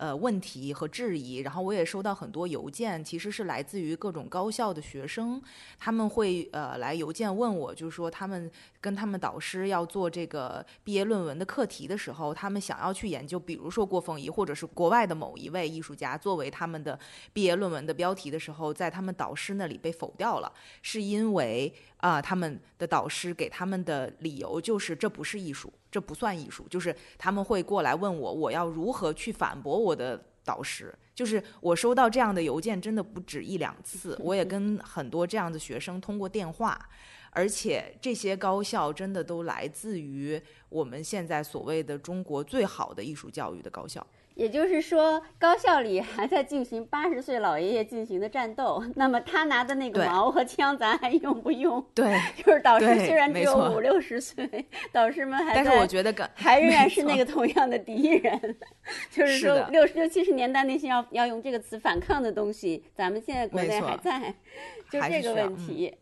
呃，问题和质疑，然后我也收到很多邮件，其实是来自于各种高校的学生，他们会呃来邮件问我，就是说他们跟他们导师要做这个毕业论文的课题的时候，他们想要去研究，比如说郭凤仪或者是国外的某一位艺术家作为他们的毕业论文的标题的时候，在他们导师那里被否掉了，是因为。啊，他们的导师给他们的理由就是这不是艺术，这不算艺术，就是他们会过来问我，我要如何去反驳我的导师。就是我收到这样的邮件真的不止一两次，我也跟很多这样的学生通过电话，而且这些高校真的都来自于我们现在所谓的中国最好的艺术教育的高校。也就是说，高校里还在进行八十岁老爷爷进行的战斗，那么他拿的那个矛和枪，咱还用不用？对，就是导师虽然只有五六十岁，导师们还但是在我觉得跟还仍然是那个同样的敌人，就是说六十六七十年代那些要要用这个词反抗的东西，咱们现在国内还在，就这个问题。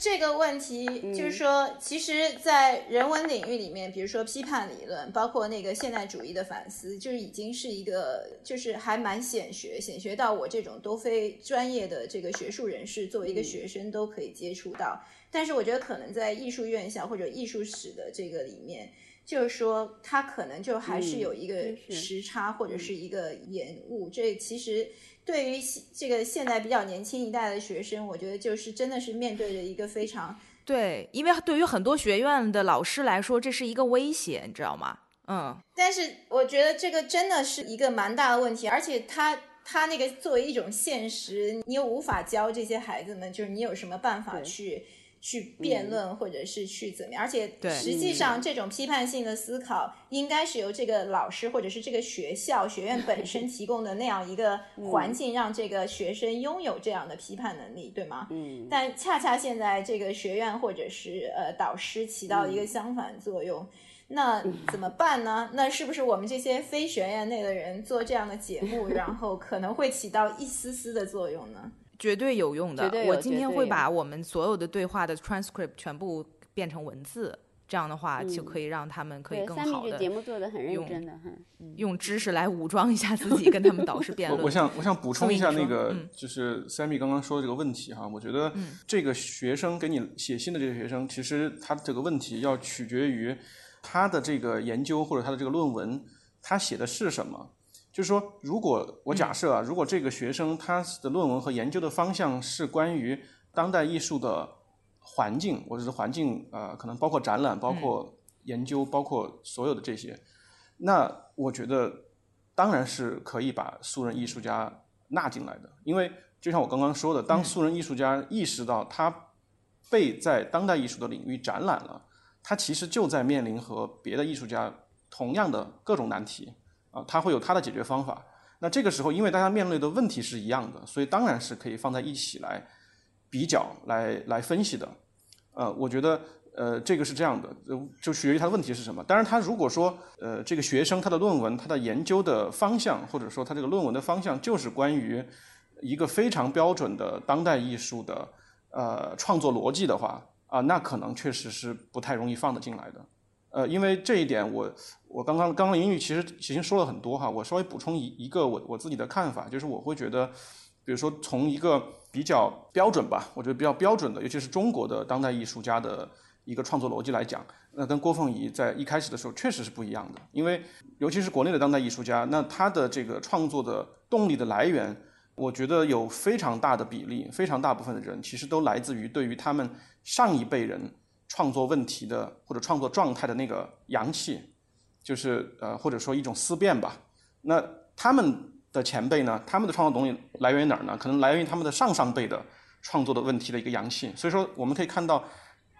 这个问题就是说，其实，在人文领域里面，比如说批判理论，包括那个现代主义的反思，就是已经是一个，就是还蛮显学，显学到我这种都非专业的这个学术人士，作为一个学生都可以接触到。但是，我觉得可能在艺术院校或者艺术史的这个里面，就是说，它可能就还是嗯有一个时差或者是一个延误。这其实对于这个现在比较年轻一代的学生，我觉得就是真的是面对着一个非常对，因为对于很多学院的老师来说，这是一个威胁，你知道吗？嗯，但是我觉得这个真的是一个蛮大的问题，而且他他那个作为一种现实，你又无法教这些孩子们，就是你有什么办法去去辩论，或者是去怎么样？而且对。实际上这种批判性的思考，应该是由这个老师或者是这个学校学院本身提供的那样一个 环境，让这个学生拥有这样的批判能力，对吗？嗯，但恰恰现在这个学院或者是呃导师起到一个相反作用，那怎么办呢？那是不是我们这些非学院内的人做这样的节目，然后可能会起到一丝丝的作用呢？绝对有用的对。我今天会把我们所有的对话的 transcript 全部变成文字，这样的话就嗯可以让他们可以，更好的三明治节目做的很认用真的，很嗯用知识来武装一下自己，跟他们导师 辩论。我我想我想补充一下那个嗯，就是 Sammy 刚刚说的这个问题哈，我觉得这个学生给你写信的这个学生，其实他这个问题要取决于他的这个研究或者他的这个论文，他写的是什么。就是说，如果我假设啊，如果这个学生他的论文和研究的方向是关于当代艺术的环境，或者是环境呃，可能包括展览、包括研究、包括所有的这些，那我觉得当然是可以把素人艺术家纳进来的，因为就像我刚刚说的，当素人艺术家意识到他被在当代艺术的领域展览了，他其实就在面临和别的艺术家同样的各种难题啊，他会有他的解决方法。那这个时候，因为大家面对的问题是一样的，所以当然是可以放在一起来比较、来来分析的。呃，我觉得呃这个是这样的，就就取决于他的问题是什么。当然，他如果说呃这个学生他的论文、他的研究的方向，或者说他这个论文的方向就是关于一个非常标准的当代艺术的呃创作逻辑的话啊、那可能确实是不太容易放得进来的。呃，因为这一点我我刚刚刚刚英语其实已经说了很多哈，我稍微补充一一个我我自己的看法，就是我会觉得，比如说从一个比较标准吧，我觉得比较标准的，尤其是中国的当代艺术家的一个创作逻辑来讲，那跟郭凤仪在一开始的时候确实是不一样的，因为尤其是国内的当代艺术家，那他的这个创作的动力的来源，我觉得有非常大的比例，非常大部分的人其实都来自于对于他们上一辈人创作问题的或者创作状态的那个阳气，就是呃或者说一种思辨吧。那他们的前辈呢，他们的创作东西来源于哪儿呢？可能来源于他们的上上辈的创作的问题的一个阳气。所以说，我们可以看到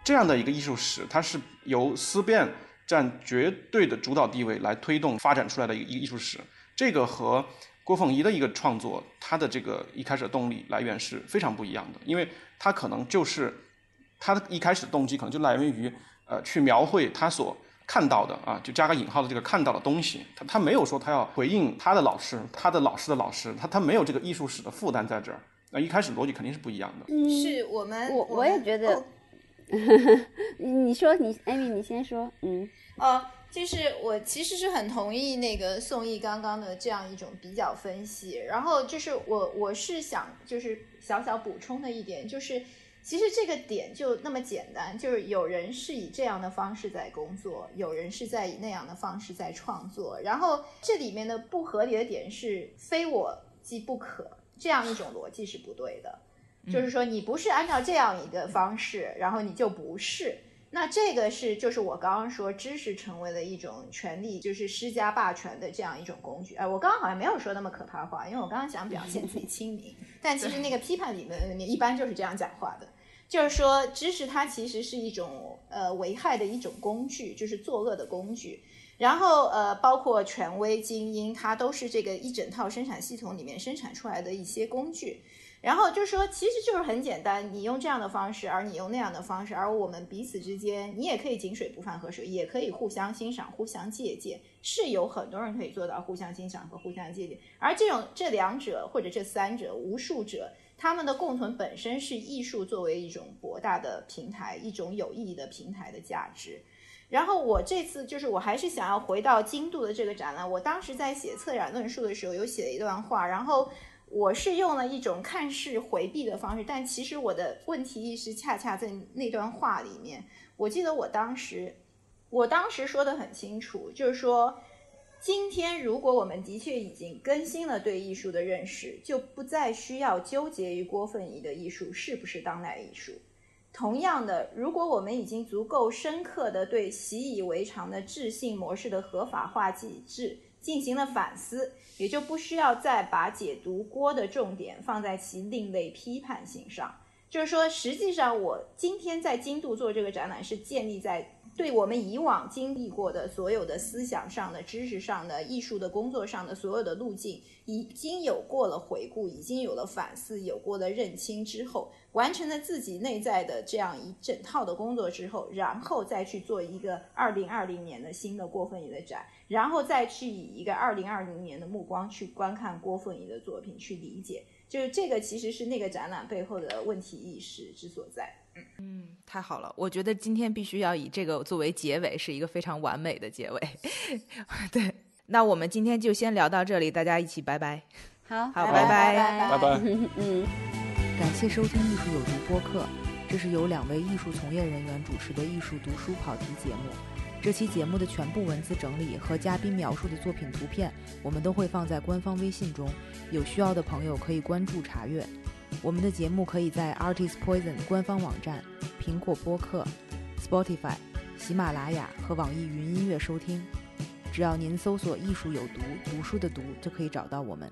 这样的一个艺术史，它是由思辨占绝对的主导地位来推动发展出来的一个艺术史。这个和郭凤仪的一个创作，他的这个一开始的动力来源是非常不一样的，因为他可能就是他的一开始的动机可能就来源于呃去描绘他所看到的啊，就加个引号的这个看到的东西，他他没有说他要回应他的老师，他的老师的老师，他他没有这个艺术史的负担在这儿。那一开始逻辑肯定是不一样的。是我们我我也觉得哦你 你说你艾米你先说，嗯哦，就是我其实是很同意那个宋轶刚刚的这样一种比较分析，然后就是我我是想就是小小补充的一点就是。其实这个点就那么简单，就是有人是以这样的方式在工作，有人是在以那样的方式在创作，然后这里面的不合理的点是非我即不可，这样一种逻辑是不对的。就是说你不是按照这样一个方式，然后你就不是。那这个是就是我刚刚说知识成为了一种权力，就是施加霸权的这样一种工具。哎，我刚刚好像没有说那么可怕话，因为我刚刚想表现自己亲民，但其实那个批判理论里面一般就是这样讲话的，就是说知识它其实是一种呃危害的一种工具，就是作恶的工具。然后呃，包括权威、精英，它都是这个一整套生产系统里面生产出来的一些工具。然后就是说，其实就是很简单，你用这样的方式，而你用那样的方式，而我们彼此之间，你也可以井水不犯河水，也可以互相欣赏、互相借鉴，是有很多人可以做到互相欣赏和互相借鉴。而这种这两者或者这三者、无数者，他们的共同本身是艺术作为一种博大的平台，一种有意义的平台的价值。然后我这次就是我还是想要回到京都的这个展览，我当时在写策展论述的时候有写了一段话，然后。我是用了一种看似回避的方式，但其实我的问题意识恰恰在那段话里面。我记得我当时，我当时说的很清楚，就是说，今天如果我们的确已经更新了对艺术的认识，就不再需要纠结于郭凤仪的艺术是不是当代艺术。同样的，如果我们已经足够深刻的对习以为常的智性模式的合法化机制。进行了反思，也就不需要再把解读郭的重点放在其另类批判性上。就是说，实际上我今天在京都做这个展览，是建立在对我们以往经历过的所有的思想上的、知识上的、艺术的工作上的所有的路径，已经有过了回顾，已经有了反思，有过了认清之后，完成了自己内在的这样一整套的工作之后，然后再去做一个二零二零年的新的郭凤仪的展。然后再去以一个二零二零年的目光去观看郭凤仪的作品，去理解，就是这个其实是那个展览背后的问题意识之所在。嗯，太好了，我觉得今天必须要以这个作为结尾，是一个非常完美的结尾。对，那我们今天就先聊到这里，大家一起拜拜。好，好，拜拜，拜拜。嗯。感谢收听《艺术有毒》播客，这是由两位艺术从业人员主持的艺术读书跑题节目。这期节目的全部文字整理和嘉宾描述的作品图片，我们都会放在官方微信中，有需要的朋友可以关注查阅。我们的节目可以在 Artist Poison 官方网站、苹果播客、Spotify、喜马拉雅和网易云音乐收听。只要您搜索“艺术有毒”，读书的“读”就可以找到我们。